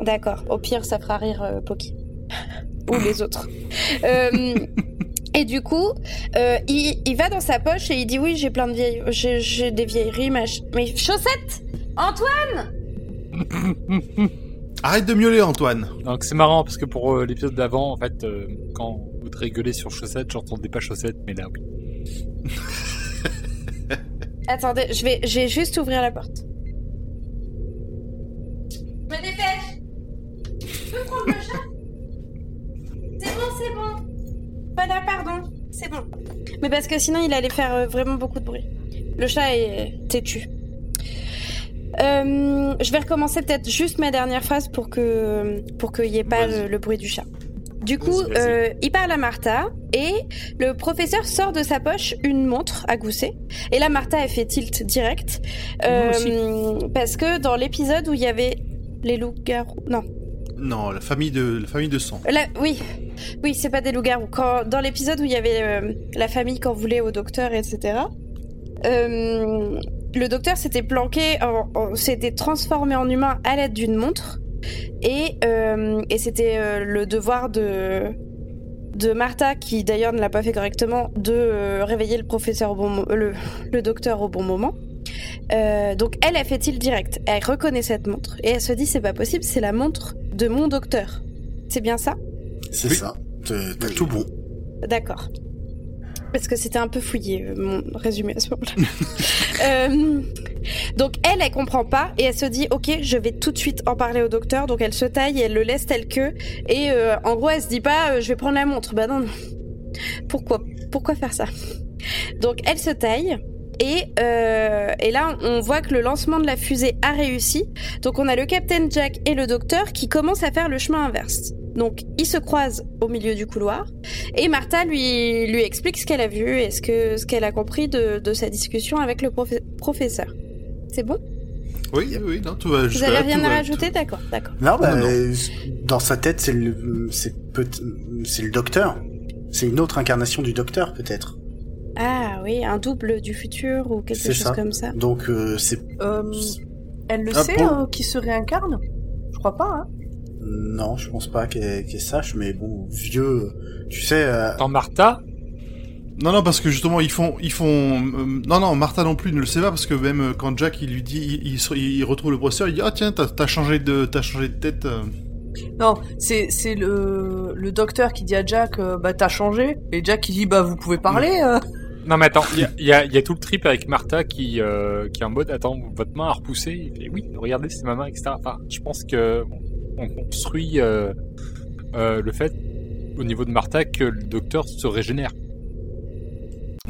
D'accord. Au pire, ça fera rire euh, Poki. [COUGHS] Ou les autres. Euh, et du coup, euh, il, il va dans sa poche et il dit oui, j'ai plein de vieilles, j'ai, des vieilleries, mach... mais chaussettes, Antoine. [COUGHS] Arrête de miauler, Antoine. Donc c'est marrant parce que pour euh, l'épisode d'avant, en fait, euh, quand vous rigolez sur chaussettes, j'entendais pas chaussettes, mais là oui. [LAUGHS] Attendez, je vais, je vais juste ouvrir la porte. Me dépêche. Je peux prendre le chat C'est bon, c'est bon. Voilà, pardon. C'est bon. Mais parce que sinon, il allait faire euh, vraiment beaucoup de bruit. Le chat est têtu. Euh, je vais recommencer peut-être juste ma dernière phrase pour que pour qu'il n'y ait pas le bruit du chat. Du coup, euh, il parle à Martha et le professeur sort de sa poche une montre à gousset. Et là, Martha, elle fait tilt direct. Euh, parce que dans l'épisode où il y avait les loups-garous... Non. Non, la famille de, la famille de sang. Oui. Oui, c'est pas des loups-garous. Quand, dans l'épisode où il y avait euh, la famille qu'on voulait au docteur, etc., le docteur s'était planqué, en- s'était transformé en humain à l'aide d'une montre. Et, euh, et c'était euh, le devoir de, de Martha, qui d'ailleurs ne l'a pas fait correctement, de euh, réveiller le professeur au bon mo- le, le docteur au bon moment. Euh, donc elle, elle fait il direct? Elle reconnaît cette montre et elle se dit c'est pas possible, c'est la montre de mon docteur. C'est bien ça? C'est Oui. ça. T'as tout bon. D'accord. Parce que c'était un peu fouillé, mon résumé à ce moment-là. [LAUGHS] Euh, donc elle, elle comprend pas et elle se dit ok, je vais tout de suite en parler au docteur. Donc elle se taille elle le laisse tel que. Et euh, en gros, elle se dit pas euh, je vais prendre la montre. Bah non, non. Pourquoi Pourquoi faire ça? Donc elle se taille. Et, euh, là, on voit que le lancement de la fusée a réussi. Donc on a le Captain Jack et le docteur qui commencent à faire le chemin inverse. Donc ils se croisent au milieu du couloir. Et Martha lui, lui explique ce qu'elle a vu et ce que ce qu'elle a compris de, sa discussion avec le profe- professeur. C'est bon? Oui, oui, non, tout va. Vous jusque-là, avez rien tout à rajouter? D'accord, d'accord. Non, bah, Non, non. euh, dans sa tête, c'est le, c'est peut, c'est le docteur. C'est une autre incarnation du docteur, peut-être. Ah oui, un double du futur ou quelque C'est chose ça. comme ça. Donc, euh, c'est, Euh, elle le Ah, sait euh, qui se réincarne? Je crois pas, hein. non, je pense pas qu'elle qu'elle sache, mais bon, vieux, tu sais, euh, Dans Martha, Non, non, parce que justement, ils font, ils font. euh, non, non, Martha non plus ne le sait pas parce que même euh, quand Jack il lui dit, il, il, se- il retrouve le professeur, il dit ah tiens, t'as changé de, t'as changé de tête. euh. Non, c'est c'est le, le docteur qui dit à Jack euh, bah t'as changé et Jack qui dit bah vous pouvez parler. euh. Non mais attends, [LAUGHS] il y a, il y a- il y a tout le trip avec Martha qui, euh, qui est en mode attends, votre main a repoussé. Il fait oui, regardez, c'est ma main, etc. Enfin, je pense que on construit euh, euh, le fait au niveau de Martha que le docteur se régénère.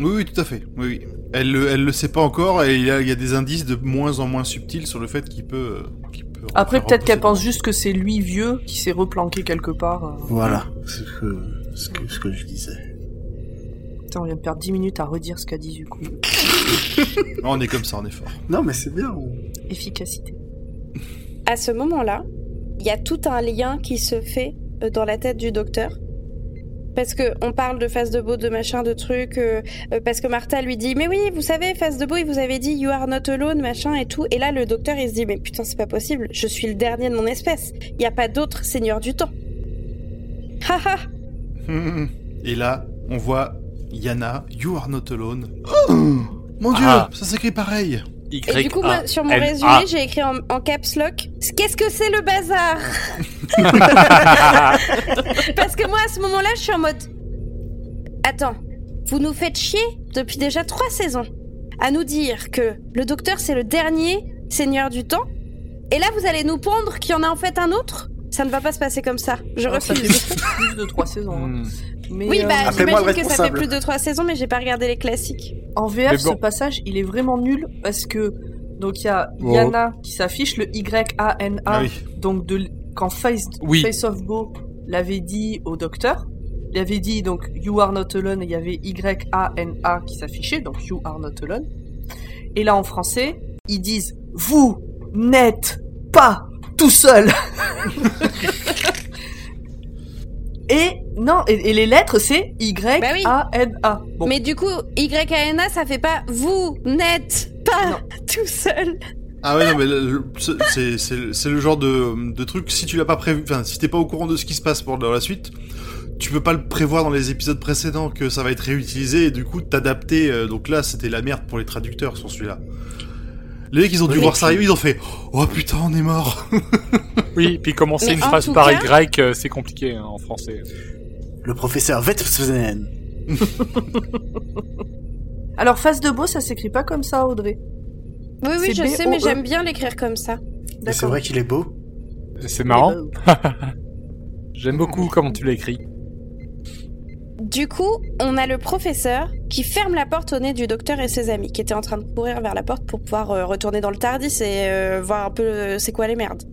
Oui, oui, tout à fait. Oui, oui. Elle, le- elle le sait pas encore et il y, a, il y a des indices de moins en moins subtils sur le fait qu'il peut. euh, qu'il peut Après peut-être qu'elle pense juste que c'est lui vieux qui s'est replanqué quelque part. euh. voilà, c'est ce que, ce que, ce que je disais. On vient de perdre 10 minutes à redire ce qu'a dit du coup. [LAUGHS] On est comme ça, on est fort. Non, mais c'est bien. on- Efficacité. À ce moment-là, il y a tout un lien qui se fait euh, dans la tête du docteur. Parce que on parle de face de beau, de machin, de trucs. euh, euh, parce que Martha lui dit, mais oui, vous savez, face de beau, il vous avait dit, you are not alone, machin et tout. Et là, le docteur, il se dit, mais putain, c'est pas possible. Je suis le dernier de mon espèce. Il n'y a pas d'autre seigneur du temps. [LAUGHS] Haha. [LAUGHS] Et là, on voit Yana, You Are Not Alone. [GASPS] Mon dieu, Ah. ça s'écrit pareil. Y Et du coup, moi, sur mon résumé, j'ai écrit en, en caps lock Qu'est-ce que c'est le bazar? [LAUGHS] [LAUGHS] Parce que moi, à ce moment-là, je suis en mode Attends, vous nous faites chier depuis déjà trois saisons à nous dire que le docteur, c'est le dernier seigneur du temps. Et là, vous allez nous pondre qu'il y en a en fait un autre Ça ne va pas se passer comme ça. Je Alors, ça fait refuse. plus de trois saisons. hein. Hmm. Mais, Oui, euh, bah, j'imagine que ça fait plus de trois saisons, mais j'ai pas regardé les classiques. En VF, bon. ce passage, il est vraiment nul parce que donc il y a Oh. Yana qui s'affiche le Y A N A Ah oui. donc de quand Face Oui. Face of Bo l'avait dit au docteur, il avait dit donc You are not alone et il y avait Y A N A qui s'affichait donc You are not alone. Et là en français, ils disent vous n'êtes pas tout seul. [LAUGHS] et non et, et les lettres c'est Y Bah oui. A N A. Bon. Mais du coup, YANA, ça fait pas vous n'êtes pas Non. tout seul. Ah ouais, non, mais c'est- c'est c'est- c'est le genre de, de truc, si tu l'as pas prévu, enfin, si t'es pas au courant de ce qui se passe pour dans la suite, tu peux pas le prévoir dans les épisodes précédents que ça va être réutilisé et du coup t'adapter. euh, donc là, c'était la merde pour les traducteurs sur celui-là. Les mecs, ils ont dû Oui, voir ça puis- arriver, ils ont fait Oh putain, on est mort [LAUGHS] Oui, puis commencer Mais une phrase par cas- Y, euh, c'est compliqué hein, en français. Le professeur Vetsen. [LAUGHS] [LAUGHS] Alors face de Beau ça s'écrit pas comme ça Audrey. Oui, oui, je sais, mais B-O-E. j'aime bien l'écrire comme ça. Mais c'est vrai qu'il est beau. C'est marrant. [LAUGHS] J'aime beaucoup comment tu l'as écrit. Du coup, on a le professeur qui ferme la porte au nez du docteur et ses amis, qui étaient en train de courir vers la porte pour pouvoir euh, retourner dans le Tardis et euh, voir un peu euh, c'est quoi les merdes.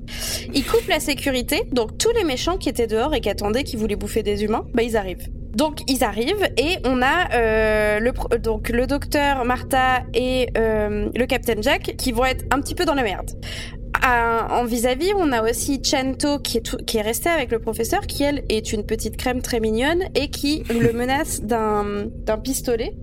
Il coupe la sécurité, donc tous les méchants qui étaient dehors et qui attendaient, qui voulaient bouffer des humains, bah ils arrivent. Donc ils arrivent et on a euh, le donc le docteur Martha et euh, le Captain Jack qui vont être un petit peu dans la merde. À- en vis-à-vis, on a aussi Chanto qui est, tout- qui est restée avec le professeur, qui elle est une petite crème très mignonne et qui [LAUGHS] le menace d'un pistolet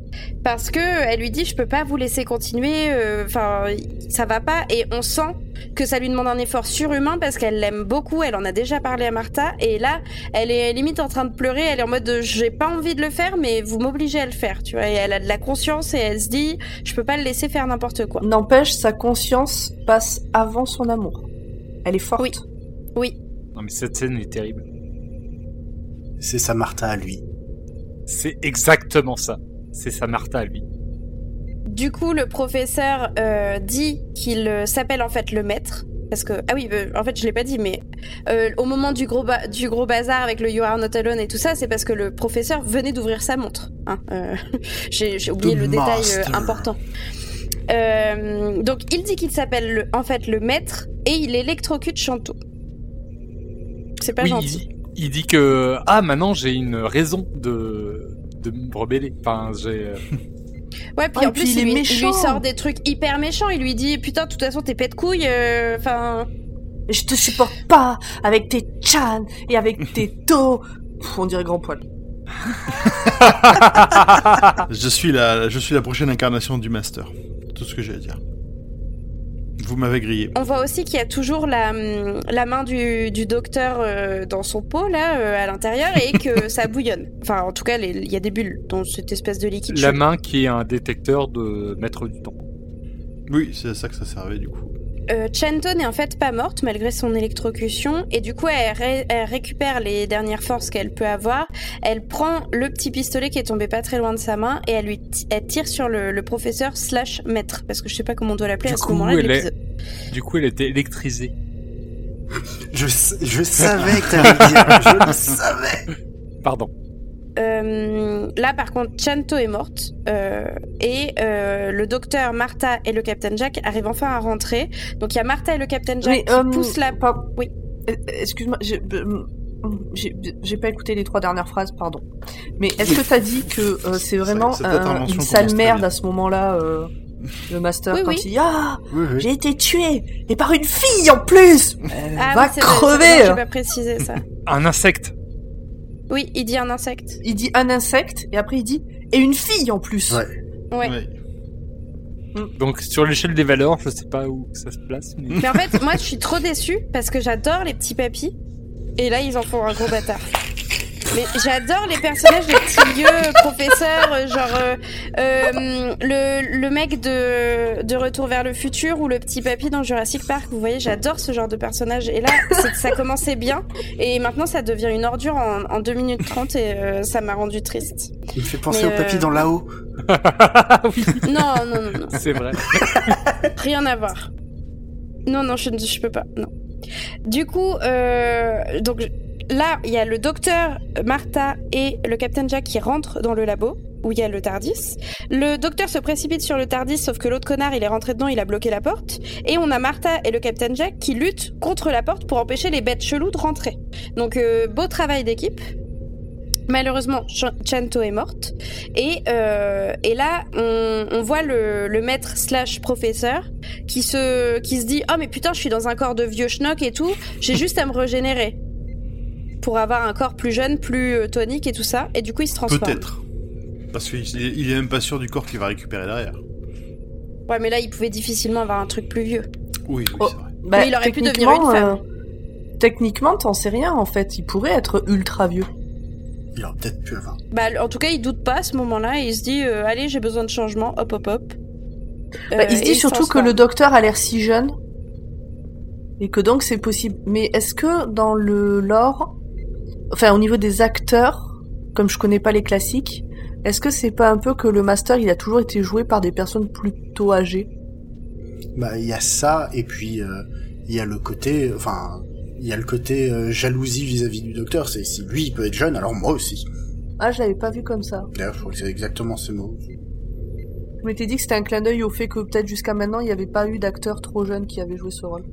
parce que elle lui dit je peux pas vous laisser continuer, euh, enfin ça va pas et on sent que ça lui demande un effort surhumain parce qu'elle l'aime beaucoup, elle en a déjà parlé à Martha et là elle est limite en train de pleurer, elle est en mode de, j'ai pas envie de le faire mais vous m'obligez à le faire, tu vois et elle a de la conscience et elle se dit je peux pas le laisser faire n'importe quoi. N'empêche, sa conscience passe avant son amour. Elle est forte. Oui. Oui. Non mais cette scène est terrible. C'est sa Martha à lui. C'est exactement ça. C'est sa Martha à lui. Du coup, le professeur euh, dit qu'il euh, s'appelle en fait le maître. Parce que ah oui, euh, en fait je l'ai pas dit, mais euh, au moment du gros du gros bazar avec le You Are Not Alone et tout ça, c'est parce que le professeur venait d'ouvrir sa montre. hein. Euh, [LAUGHS] J'ai oublié The le détail euh, important. Euh, donc il dit qu'il s'appelle le- en fait le maître et il électrocute Chanto. C'est pas oui, gentil. il, il dit que ah maintenant j'ai une raison de de me rebeller. Enfin j'ai euh, [LAUGHS] Ouais, puis Ah, en plus, il il, est lui, il méchant. lui sort des trucs hyper méchants. Il lui dit Putain, de toute façon, t'es pète couille. euh, Enfin. Je te supporte pas avec tes chan et avec [LAUGHS] tes to. Pff, on dirait grand poil. [LAUGHS] Je suis la, je suis la prochaine incarnation du Master. Tout ce que j'ai à dire. Vous m'avez grillé. On voit aussi qu'il y a toujours la, hum, la main du, du docteur euh, dans son pot, là, euh, à l'intérieur, et que [LAUGHS] ça bouillonne. Enfin, en tout cas, il y a des bulles dans cette espèce de liquide. la chaud. main qui est un détecteur de maître du temps. Oui, c'est à ça que ça servait du coup. Euh, Chanto n'est en fait pas morte malgré son électrocution et du coup elle, ré- elle récupère les dernières forces qu'elle peut avoir. Elle prend le petit pistolet qui est tombé pas très loin de sa main et elle lui elle tire sur le, le professeur slash maître parce que je sais pas comment on doit l'appeler à ce moment-là. est- l'épisode. Du coup, elle était électrisée. Je, savais que t'allais dire. Je le savais. Pardon. Euh, là par contre Chanto est morte euh, et euh, le docteur Martha et le Captain Jack arrivent enfin à rentrer. Donc il y a Martha et le Captain Jack Mais, qui poussent la pas- Oui. Excuse-moi, j'ai pas écouté les trois dernières phrases, pardon. Mais est-ce que t'as dit que euh, c'est vraiment un- une sale merde à ce moment-là, euh, le master, Oui, quand oui. il dit Ah, Oui, oui. j'ai été tué et par une fille en plus. Euh, Ah va crever. J'ai pas précisé ça. Un insecte. Oui, il dit un insecte. Il dit un insecte et après il dit et une fille en plus. Ouais. Ouais. Ouais. Donc sur l'échelle des valeurs, je sais pas où ça se place, mais Mais en fait, moi, je suis trop déçue parce que j'adore les petits papis. Et là, ils en font un gros bâtard. [LAUGHS] Mais j'adore les personnages, les petits vieux professeurs, genre euh, euh, le, le mec de, de Retour vers le futur ou le petit papy dans Jurassic Park. Vous voyez, j'adore ce genre de personnage. Et là, ça commençait bien. Et maintenant, ça devient une ordure en, en 2 minutes 30 et euh, ça m'a rendu triste. Il me fait penser Mais, au papy euh, dans là-haut. [LAUGHS] Oui, Non, non, non, non. c'est vrai. [LAUGHS] Rien à voir. Non, non, je ne je peux pas. Non. Du coup, euh, donc je- là, il y a le docteur Martha et le Captain Jack qui rentrent dans le labo où il y a le Tardis. Le docteur se précipite sur le Tardis, sauf que l'autre connard, il est rentré dedans, il a bloqué la porte. Et on a Martha et le Captain Jack qui luttent contre la porte pour empêcher les bêtes cheloues de rentrer. Donc, euh, beau travail d'équipe. Malheureusement, Ch- Chanto est morte. Et, euh, et là, on, on voit le, le maître slash professeur qui se, qui se dit Oh, mais putain, je suis dans un corps de vieux schnock et tout, j'ai juste à me régénérer. Pour avoir un corps plus jeune, plus euh, tonique et tout ça. Et du coup, il se transforme. Peut-être. Parce qu'il il est même pas sûr du corps qu'il va récupérer derrière. Ouais, mais là, il pouvait difficilement avoir un truc plus vieux. Oui, oui, Oh. c'est vrai. Bah, Mais il aurait pu devenir techniquement, une femme. euh, techniquement, t'en sais rien en fait. Il pourrait être ultra vieux. Il aurait peut-être pu avoir. Bah, en tout cas, il doute pas à ce moment-là et il se dit euh, Allez, j'ai besoin de changement, hop, hop, hop. Bah, Euh, il se et dit surtout que le docteur a l'air si jeune et que donc c'est possible. Mais est-ce que dans le lore, enfin au niveau des acteurs, comme je connais pas les classiques, est-ce que c'est pas un peu que le master il a toujours été joué par des personnes plutôt âgées? Bah, il y a ça, et puis euh, il y a le côté, enfin, il y a le côté euh, jalousie vis-à-vis du docteur. C'est si lui il peut être jeune, alors moi aussi. Ah, je l'avais pas vu comme ça. D'ailleurs, je crois que c'est exactement ces mots. Je m'étais dit que c'était un clin d'œil au fait que peut-être jusqu'à maintenant il n'y avait pas eu d'acteurs trop jeunes qui avaient joué ce rôle.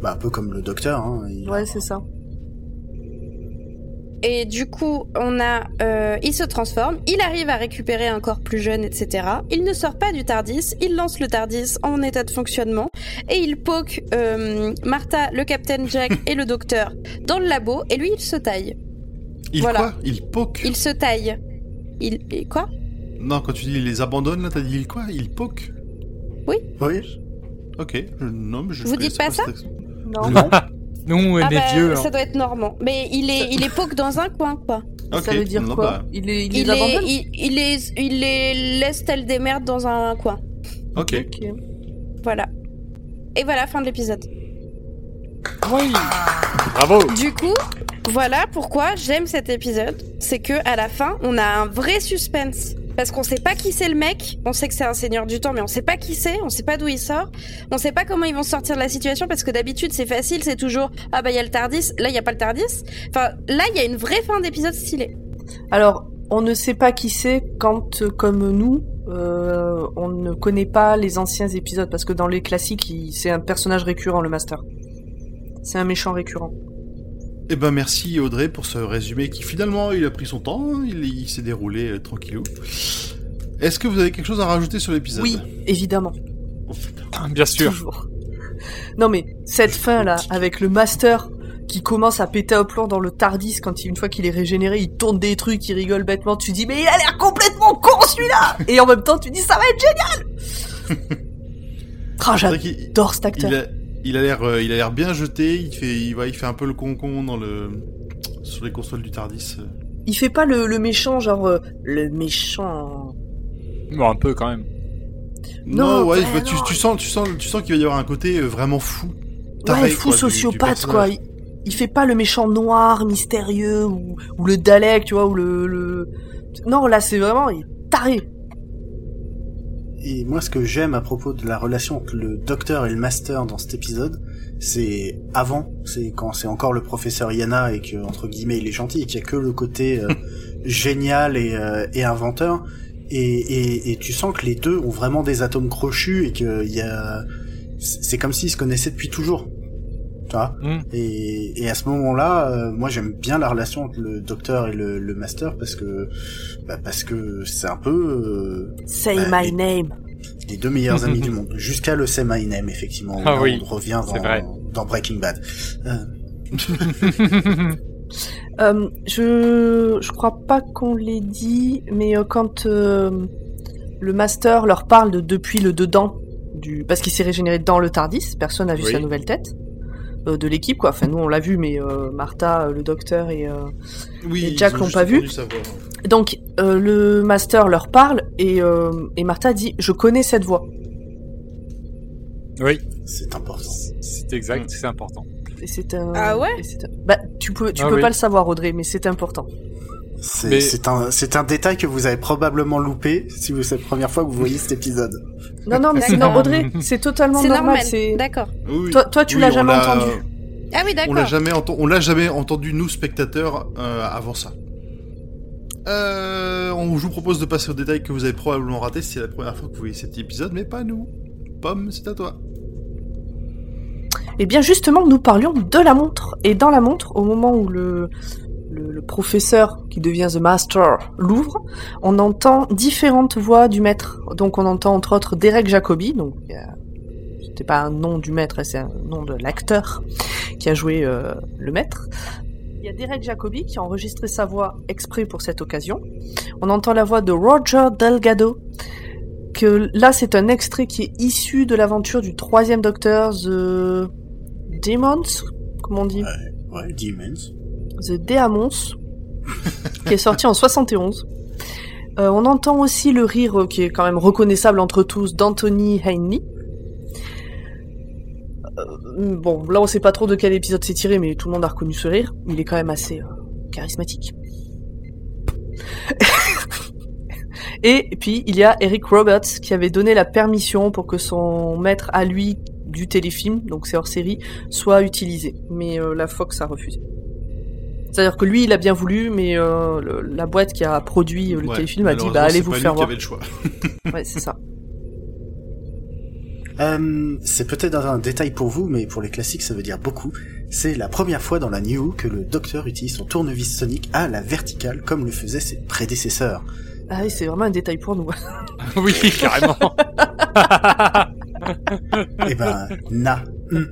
Bah, un peu comme le docteur. Hein, il- Ouais, c'est ça. Et du coup, on a, euh, il se transforme, il arrive à récupérer un corps plus jeune, etc. Il ne sort pas du Tardis, il lance le Tardis en état de fonctionnement et il poke euh, Martha, le Captain Jack [LAUGHS] et le Docteur dans le labo et lui il se taille. Il Voilà. quoi? Il poke? Il se taille. Il et quoi? Non, quand tu dis il les abandonne, là, t'as dit il quoi? Il poke? Oui. Ok. Je... Non, mais je Vous dites pas ça? Non. [LAUGHS] Nous, on est Ah bah, vieux. ça hein. doit être normand. Mais il est, il est poke dans un coin quoi. Ok, Ça veut dire non, quoi bah, Il les, il Il, les est, il, il les, il les laisse telles des merdes dans un coin. Ok. Ok. Voilà. Et voilà, fin de l'épisode. Oui. Bravo. Du coup, voilà pourquoi j'aime cet épisode. C'est que à la fin, on a un vrai suspense. Parce qu'on sait pas qui c'est le mec, on sait que c'est un seigneur du temps, mais on sait pas qui c'est, on sait pas d'où il sort, on sait pas comment ils vont sortir de la situation parce que d'habitude c'est facile, c'est toujours ah bah il y a le Tardis, là il y a pas le Tardis. Enfin là il y a une vraie fin d'épisode stylée. Alors, on ne sait pas qui c'est quand, comme nous, euh, on ne connaît pas les anciens épisodes, parce que dans les classiques, c'est un personnage récurrent, le Master. C'est un méchant récurrent. Eh ben merci Audrey pour ce résumé qui finalement il a pris son temps, il, il s'est déroulé euh, tranquillou. Est-ce que vous avez quelque chose à rajouter sur l'épisode? Oui, évidemment. Bien sûr. Toujours. Non mais, cette fin-là, avec le Master qui commence à péter un plomb dans le Tardis quand il- une fois qu'il est régénéré, il tourne des trucs, il rigole bêtement, tu dis mais il a l'air complètement con celui-là Et en même temps tu dis ça va être génial [LAUGHS] Ah j'adore cet acteur. il a il a l'air euh, il a l'air bien jeté, il fait il va il fait un peu le concon dans le sur les consoles du Tardis. euh. Il fait pas le, le méchant, genre euh, le méchant. Bon, un peu quand même. Non, Non, ouais, ouais, bah, tu, non. tu sens tu sens tu sens qu'il va y avoir un côté vraiment fou. taré, ouais, fou quoi, du- du sociopathe quoi. il fait pas le méchant noir, mystérieux ou, ou le Dalek, tu vois, ou le, le... Non, là c'est vraiment il est taré. Et moi, ce que j'aime à propos de la relation entre le docteur et le master dans cet épisode, c'est avant, c'est quand c'est encore le professeur Yana et que entre guillemets il est gentil et qu'il y a que le côté euh, [LAUGHS] génial et, euh, et inventeur. Et, et, et tu sens que les deux ont vraiment des atomes crochus et que y a, c'est comme s'ils se connaissaient depuis toujours. Tu vois Mm. et, et à ce moment-là, euh, moi j'aime bien la relation entre le docteur et le, le master parce que bah, parce que c'est un peu euh, Say Bah, my et- name. les deux meilleurs amis du [LAUGHS] monde. Jusqu'à le Say My Name, effectivement. Ah oui, on revient dans, dans Breaking Bad. Euh, [LAUGHS] Euh, je je crois pas qu'on l'ait dit, mais euh, quand euh, le master leur parle de depuis le dedans du parce qu'il s'est régénéré dans le Tardis, personne n'a vu Oui. sa nouvelle tête. Euh, de l'équipe, quoi. Enfin, nous, on l'a vu, mais euh, Martha, euh, le docteur et, euh, Oui, Et ils Jack ont l'ont pas vu. Donc, euh, le master leur parle et, euh, et Martha dit Je connais cette voix. Oui, C'est important. c'est exact, c'est important. Et c'est un. Ah ouais? et un- Bah, tu peux, tu Ah peux oui. pas le savoir, Audrey, mais c'est important. C'est Mais- un, c'est un détail que vous avez probablement loupé si vous- c'est la première fois que vous voyez cet épisode. Non, non, mais Audrey, c'est totalement C'est normal. normal. C'est... D'accord. Oui. Toi, toi, tu Oui, l'as jamais entendu. Ah oui, On l'a d'accord. jamais, on l'a jamais entendu, nous, spectateurs, euh, avant ça. Euh, on, je vous propose de passer au détail que vous avez probablement raté si c'est la première fois que vous voyez cet épisode, mais pas nous. Pomme, c'est à toi. Eh bien, justement, nous parlions de la montre. Et dans la montre, au moment où le, le, professeur, qui devient The Master, l'ouvre, on entend différentes voix du maître. Donc, on entend entre autres Derek Jacobi, donc euh, c'était pas un nom du maître, c'est un nom de l'acteur qui a joué euh, le maître. Il y a Derek Jacobi qui a enregistré sa voix exprès pour cette occasion. On entend la voix de Roger Delgado, que là c'est un extrait qui est issu de l'aventure du troisième docteur, The Demons, comment on dit? Ouais, Demons. The Deamons, qui est sorti en 71. Euh, on entend aussi le rire euh, qui est quand même reconnaissable entre tous d'Anthony Haney. Euh, bon, là on sait pas trop de quel épisode c'est tiré, mais tout le monde a reconnu ce rire. Il est quand même assez charismatique. [LAUGHS] Et puis il y a Eric Roberts qui avait donné la permission pour que son maître à lui du téléfilm, donc c'est hors série, soit utilisé. Mais la Fox a refusé. C'est-à-dire que lui, il a bien voulu, mais euh, le- la boîte qui a produit euh, le Ouais, téléfilm a dit bah allez c'est vous pas lui faire qui voir. avait le choix. [LAUGHS] Ouais, c'est ça. Euh, c'est peut-être un détail pour vous, mais pour les classiques, ça veut dire beaucoup. C'est la première fois dans la New que le Docteur utilise son tournevis sonique à la verticale, comme le faisaient ses prédécesseurs. Ah oui, c'est vraiment un détail pour nous. oui, carrément. [LAUGHS] Eh ben, na. hum.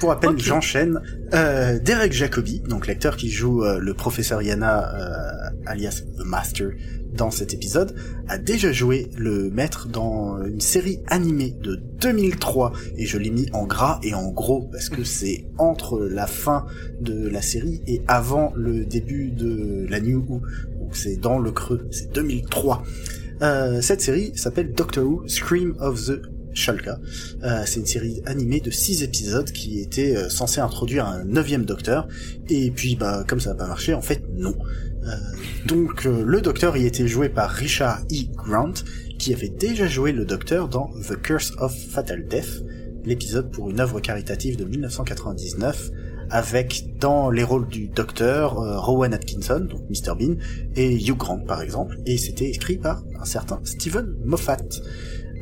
Pour rappel, j'enchaîne. Euh, Derek Jacobi, donc l'acteur qui joue euh, le professeur Yana, euh, alias The Master, dans cet épisode, a déjà joué le maître dans une série animée de 2003, et je l'ai mis en gras et en gros, parce que c'est entre la fin de la série et avant le début de la New Who, donc c'est dans le creux, c'est 2003. Euh, cette série s'appelle Doctor Who Scream of the Shalka. Euh, c'est une série animée de 6 épisodes qui était euh, censée introduire un neuvième docteur. Et puis, bah, comme ça n'a pas marché, en fait, non. Euh, donc, euh, le docteur y était joué par Richard E. Grant, qui avait déjà joué le docteur dans The Curse of Fatal Death, l'épisode pour une œuvre caritative de 1999, avec dans les rôles du docteur euh, Rowan Atkinson, donc Mr Bean, et Hugh Grant par exemple, et c'était écrit par un certain Stephen Moffat.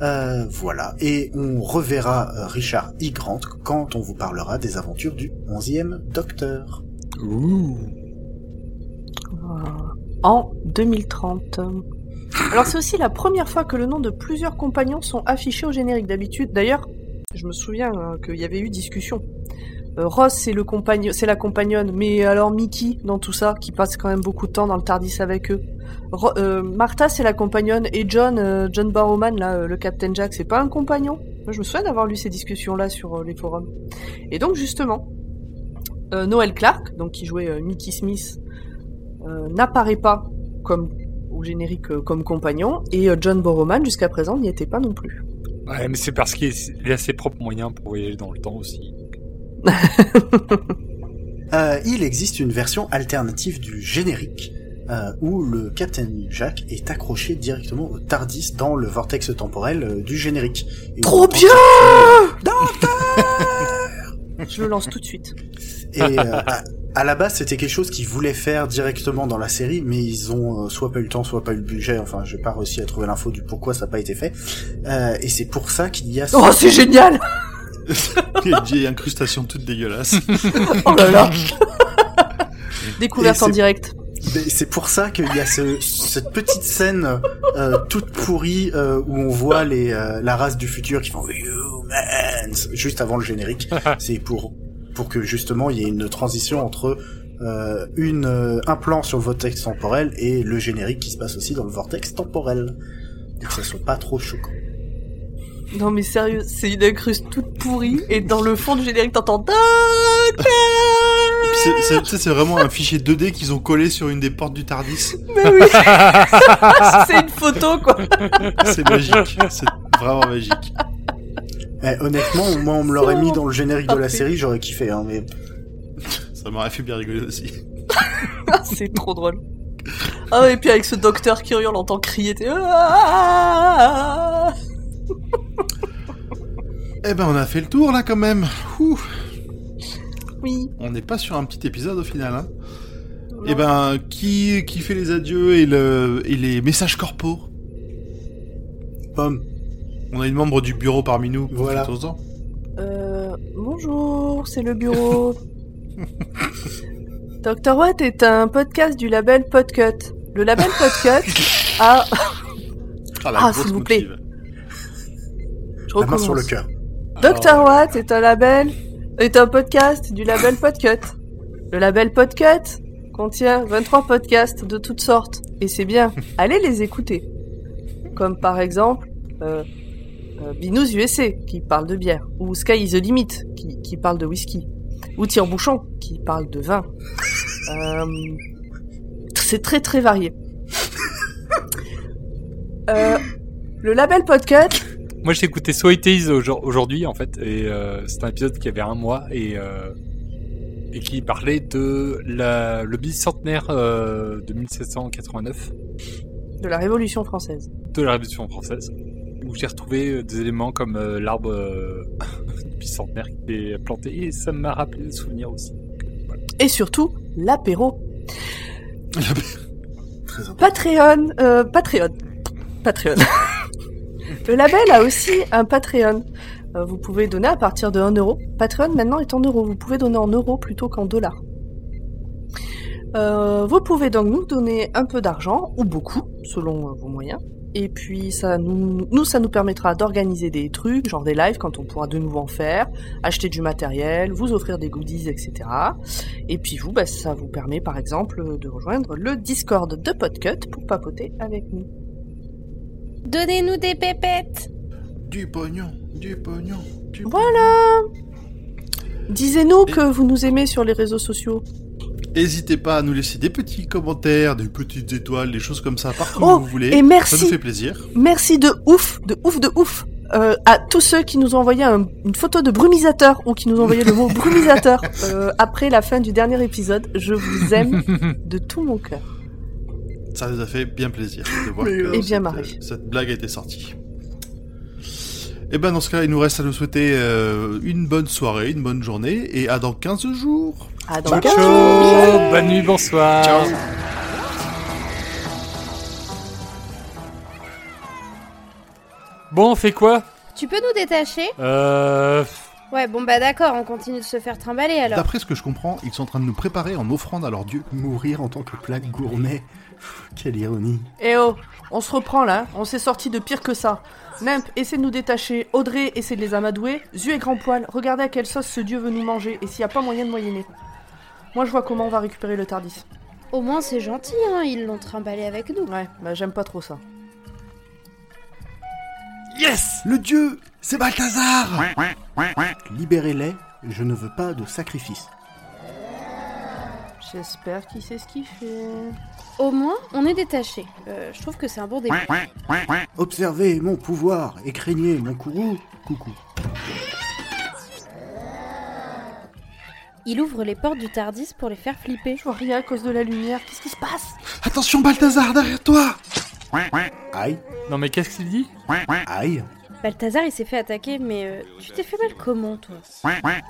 Euh, voilà, et on reverra euh, Richard E. Grant quand on vous parlera des aventures du 11e Docteur. Ouh. En 2030. Alors c'est aussi la première fois que le nom de plusieurs compagnons sont affichés au générique d'habitude. D'ailleurs, je me souviens euh, qu'il y avait eu discussion. Euh, Ross c'est le compagnon, c'est la compagnonne, mais alors Mickey dans tout ça, qui passe quand même beaucoup de temps dans le Tardis avec eux. Euh, Martha c'est la compagnonne et John, euh, John Barrowman là, le Captain Jack, c'est pas un compagnon. Je me souviens d'avoir lu ces discussions là sur les forums. Et donc justement, Noel Clark, donc qui jouait Mickey Smith, n'apparaît pas comme au générique comme compagnon et John Borrowman jusqu'à présent n'y était pas non plus. Ouais, mais c'est parce qu'il a ses propres moyens pour voyager dans le temps aussi. [LAUGHS] Euh, il existe une version alternative du générique euh, où le Captain Jack est accroché directement au Tardis dans le vortex temporel euh, du générique. Et Trop bien [LAUGHS] Je le lance tout de suite. Et à, à la base, c'était quelque chose qu'ils voulaient faire directement dans la série, mais ils ont soit pas eu le temps, soit pas eu le budget. Enfin, j'ai pas réussi à trouver l'info du pourquoi ça n'a pas été fait. Et c'est pour ça qu'il y a. ce- Oh c'est génial [LAUGHS] Il y a une vieille incrustation toute dégueulasse. [LAUGHS] Oh là là [LAUGHS] Découverte en direct. C'est pour ça qu'il y a ce, cette petite scène euh, toute pourrie euh, où on voit les, euh, la race du futur qui font humans juste avant le générique. C'est pour pour que justement il y ait une transition entre une un plan sur le vortex temporel et le générique qui se passe aussi dans le vortex temporel. Et que ça soit pas trop choquant. Non mais sérieux, c'est une incruste toute pourrie et dans le fond du générique t'entends C'est- c'est- tu sais, c'est vraiment un fichier 2D qu'ils ont collé sur une des portes du Tardis. Mais oui [LAUGHS] C'est une photo quoi C'est magique. C'est vraiment magique. Eh, honnêtement, moi, on me l'aurait mis dans le générique de la série, j'aurais kiffé. Hein, mais Ça m'aurait fait bien rigoler aussi. C'est trop drôle. Ah et puis avec ce docteur qui hurle, on entend crier t'es- Ah Eh ben, on a fait le tour là quand même. Ouh. Oui. On n'est pas sur un petit épisode au final. Hein. Eh ben, qui, qui fait les adieux et, le, et les messages corpaux pomme. On a une membre du bureau parmi nous. Voilà. Euh, bonjour, c'est le bureau. [LAUGHS] Dr. Watt est un podcast du label Podcut. Le label Podcut [LAUGHS] a... Ah, la Ah, grosse s'il vous plaît. Je La main sur le cœur. Dr. Watt est un label, est un podcast du label Podcut. Le label Podcut contient 23 podcasts de toutes sortes. Et c'est bien. [LAUGHS] Allez les écouter. Comme par exemple, euh, euh, Binous USA, qui parle de bière. Ou Sky is the Limit, qui, qui parle de whisky. Ou Tire-Bouchon, qui parle de vin. [LAUGHS] Euh, c'est très très varié. [LAUGHS] Euh, le label Podcut, Moi, j'ai écouté So It Is aujourd- aujourd'hui, en fait, et euh, c'est un épisode qui avait un mois et, euh, et qui parlait de la, le bicentenaire euh, de 1789 de la Révolution française. de la Révolution française, où j'ai retrouvé euh, des éléments comme euh, l'arbre euh, [LAUGHS] bicentenaire qui est planté, et ça m'a rappelé des souvenirs aussi. Et surtout, l'apéro. Patreon, euh, Patreon, Patreon. [LAUGHS] Le label a aussi un Patreon. Euh, vous pouvez donner à partir de 1 euro. Patreon maintenant est en euros. Vous pouvez donner en euros plutôt qu'en dollars. Euh, vous pouvez donc nous donner un peu d'argent, ou beaucoup, selon euh, vos moyens. Et puis ça nous, ça nous permettra d'organiser des trucs, genre des lives quand on pourra de nouveau en faire, acheter du matériel, vous offrir des goodies, etc. Et puis vous, bah, ça vous permet par exemple de rejoindre le Discord de Podcut pour papoter avec nous. Donnez-nous des pépettes Du pognon, du pognon, du Voilà Disez-nous que vous nous aimez sur les réseaux sociaux. N'hésitez pas à nous laisser des petits commentaires, des petites étoiles, des choses comme ça partout Oh, où vous voulez. et merci. Ça nous fait plaisir. Merci de ouf, de ouf, de ouf euh, à tous ceux qui nous ont envoyé un- une photo de brumisateur ou qui nous ont envoyé le mot [LAUGHS] brumisateur euh, après la fin du dernier épisode. Je vous aime de tout mon cœur. Ça nous a fait bien plaisir de voir que Et bien cette, blague a été sortie. Et ben dans ce cas, il nous reste à nous souhaiter euh, une bonne soirée, une bonne journée, et à dans 15 jours. À dans Ciao, 15 Ciao, jours. bonne nuit, bonsoir. Ciao. Bon, on fait quoi? Tu peux nous détacher? Euh... Ouais, bon bah d'accord, on continue de se faire trimballer alors. D'après ce que je comprends, ils sont en train de nous préparer en offrande à leur dieu. Mourir en tant que plat gourmet. Quelle ironie. Eh oh, on se reprend là, on s'est sorti de pire que ça. Nimp, essaie de nous détacher. Audrey, essaie de les amadouer. Zu et Grand Poil, regardez à quelle sauce ce dieu veut nous manger et s'il n'y a pas moyen de moyenner. Moi je vois comment on va récupérer le Tardis. Au moins c'est gentil, hein, ils l'ont trimballé avec nous. Ouais, bah j'aime pas trop ça. Yes Le dieu C'est Balthazar Libérez-les, je ne veux pas de sacrifice. J'espère qu'il sait ce qu'il fait. Au moins, on est détaché. Euh, je trouve que c'est un bon début. Observez mon pouvoir et craignez mon courroux. Coucou. Il ouvre les portes du Tardis pour les faire flipper. Je vois rien à cause de la lumière. Qu'est-ce qui se passe? Attention Balthazar, derrière toi Aïe, Non mais qu'est-ce qu'il dit? Aïe. Balthazar, il s'est fait attaquer, mais euh, tu t'es fait mal comment, toi?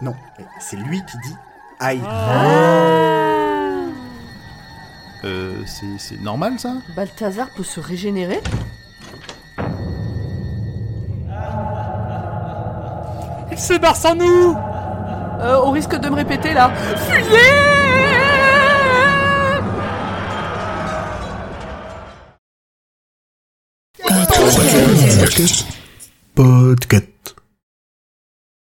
Non, c'est lui qui dit aïe. Ah Euh, c'est- c'est normal ça? Balthazar peut se régénérer? Il se barre sans nous euh, Au risque de me répéter là. Fuyez Podcast.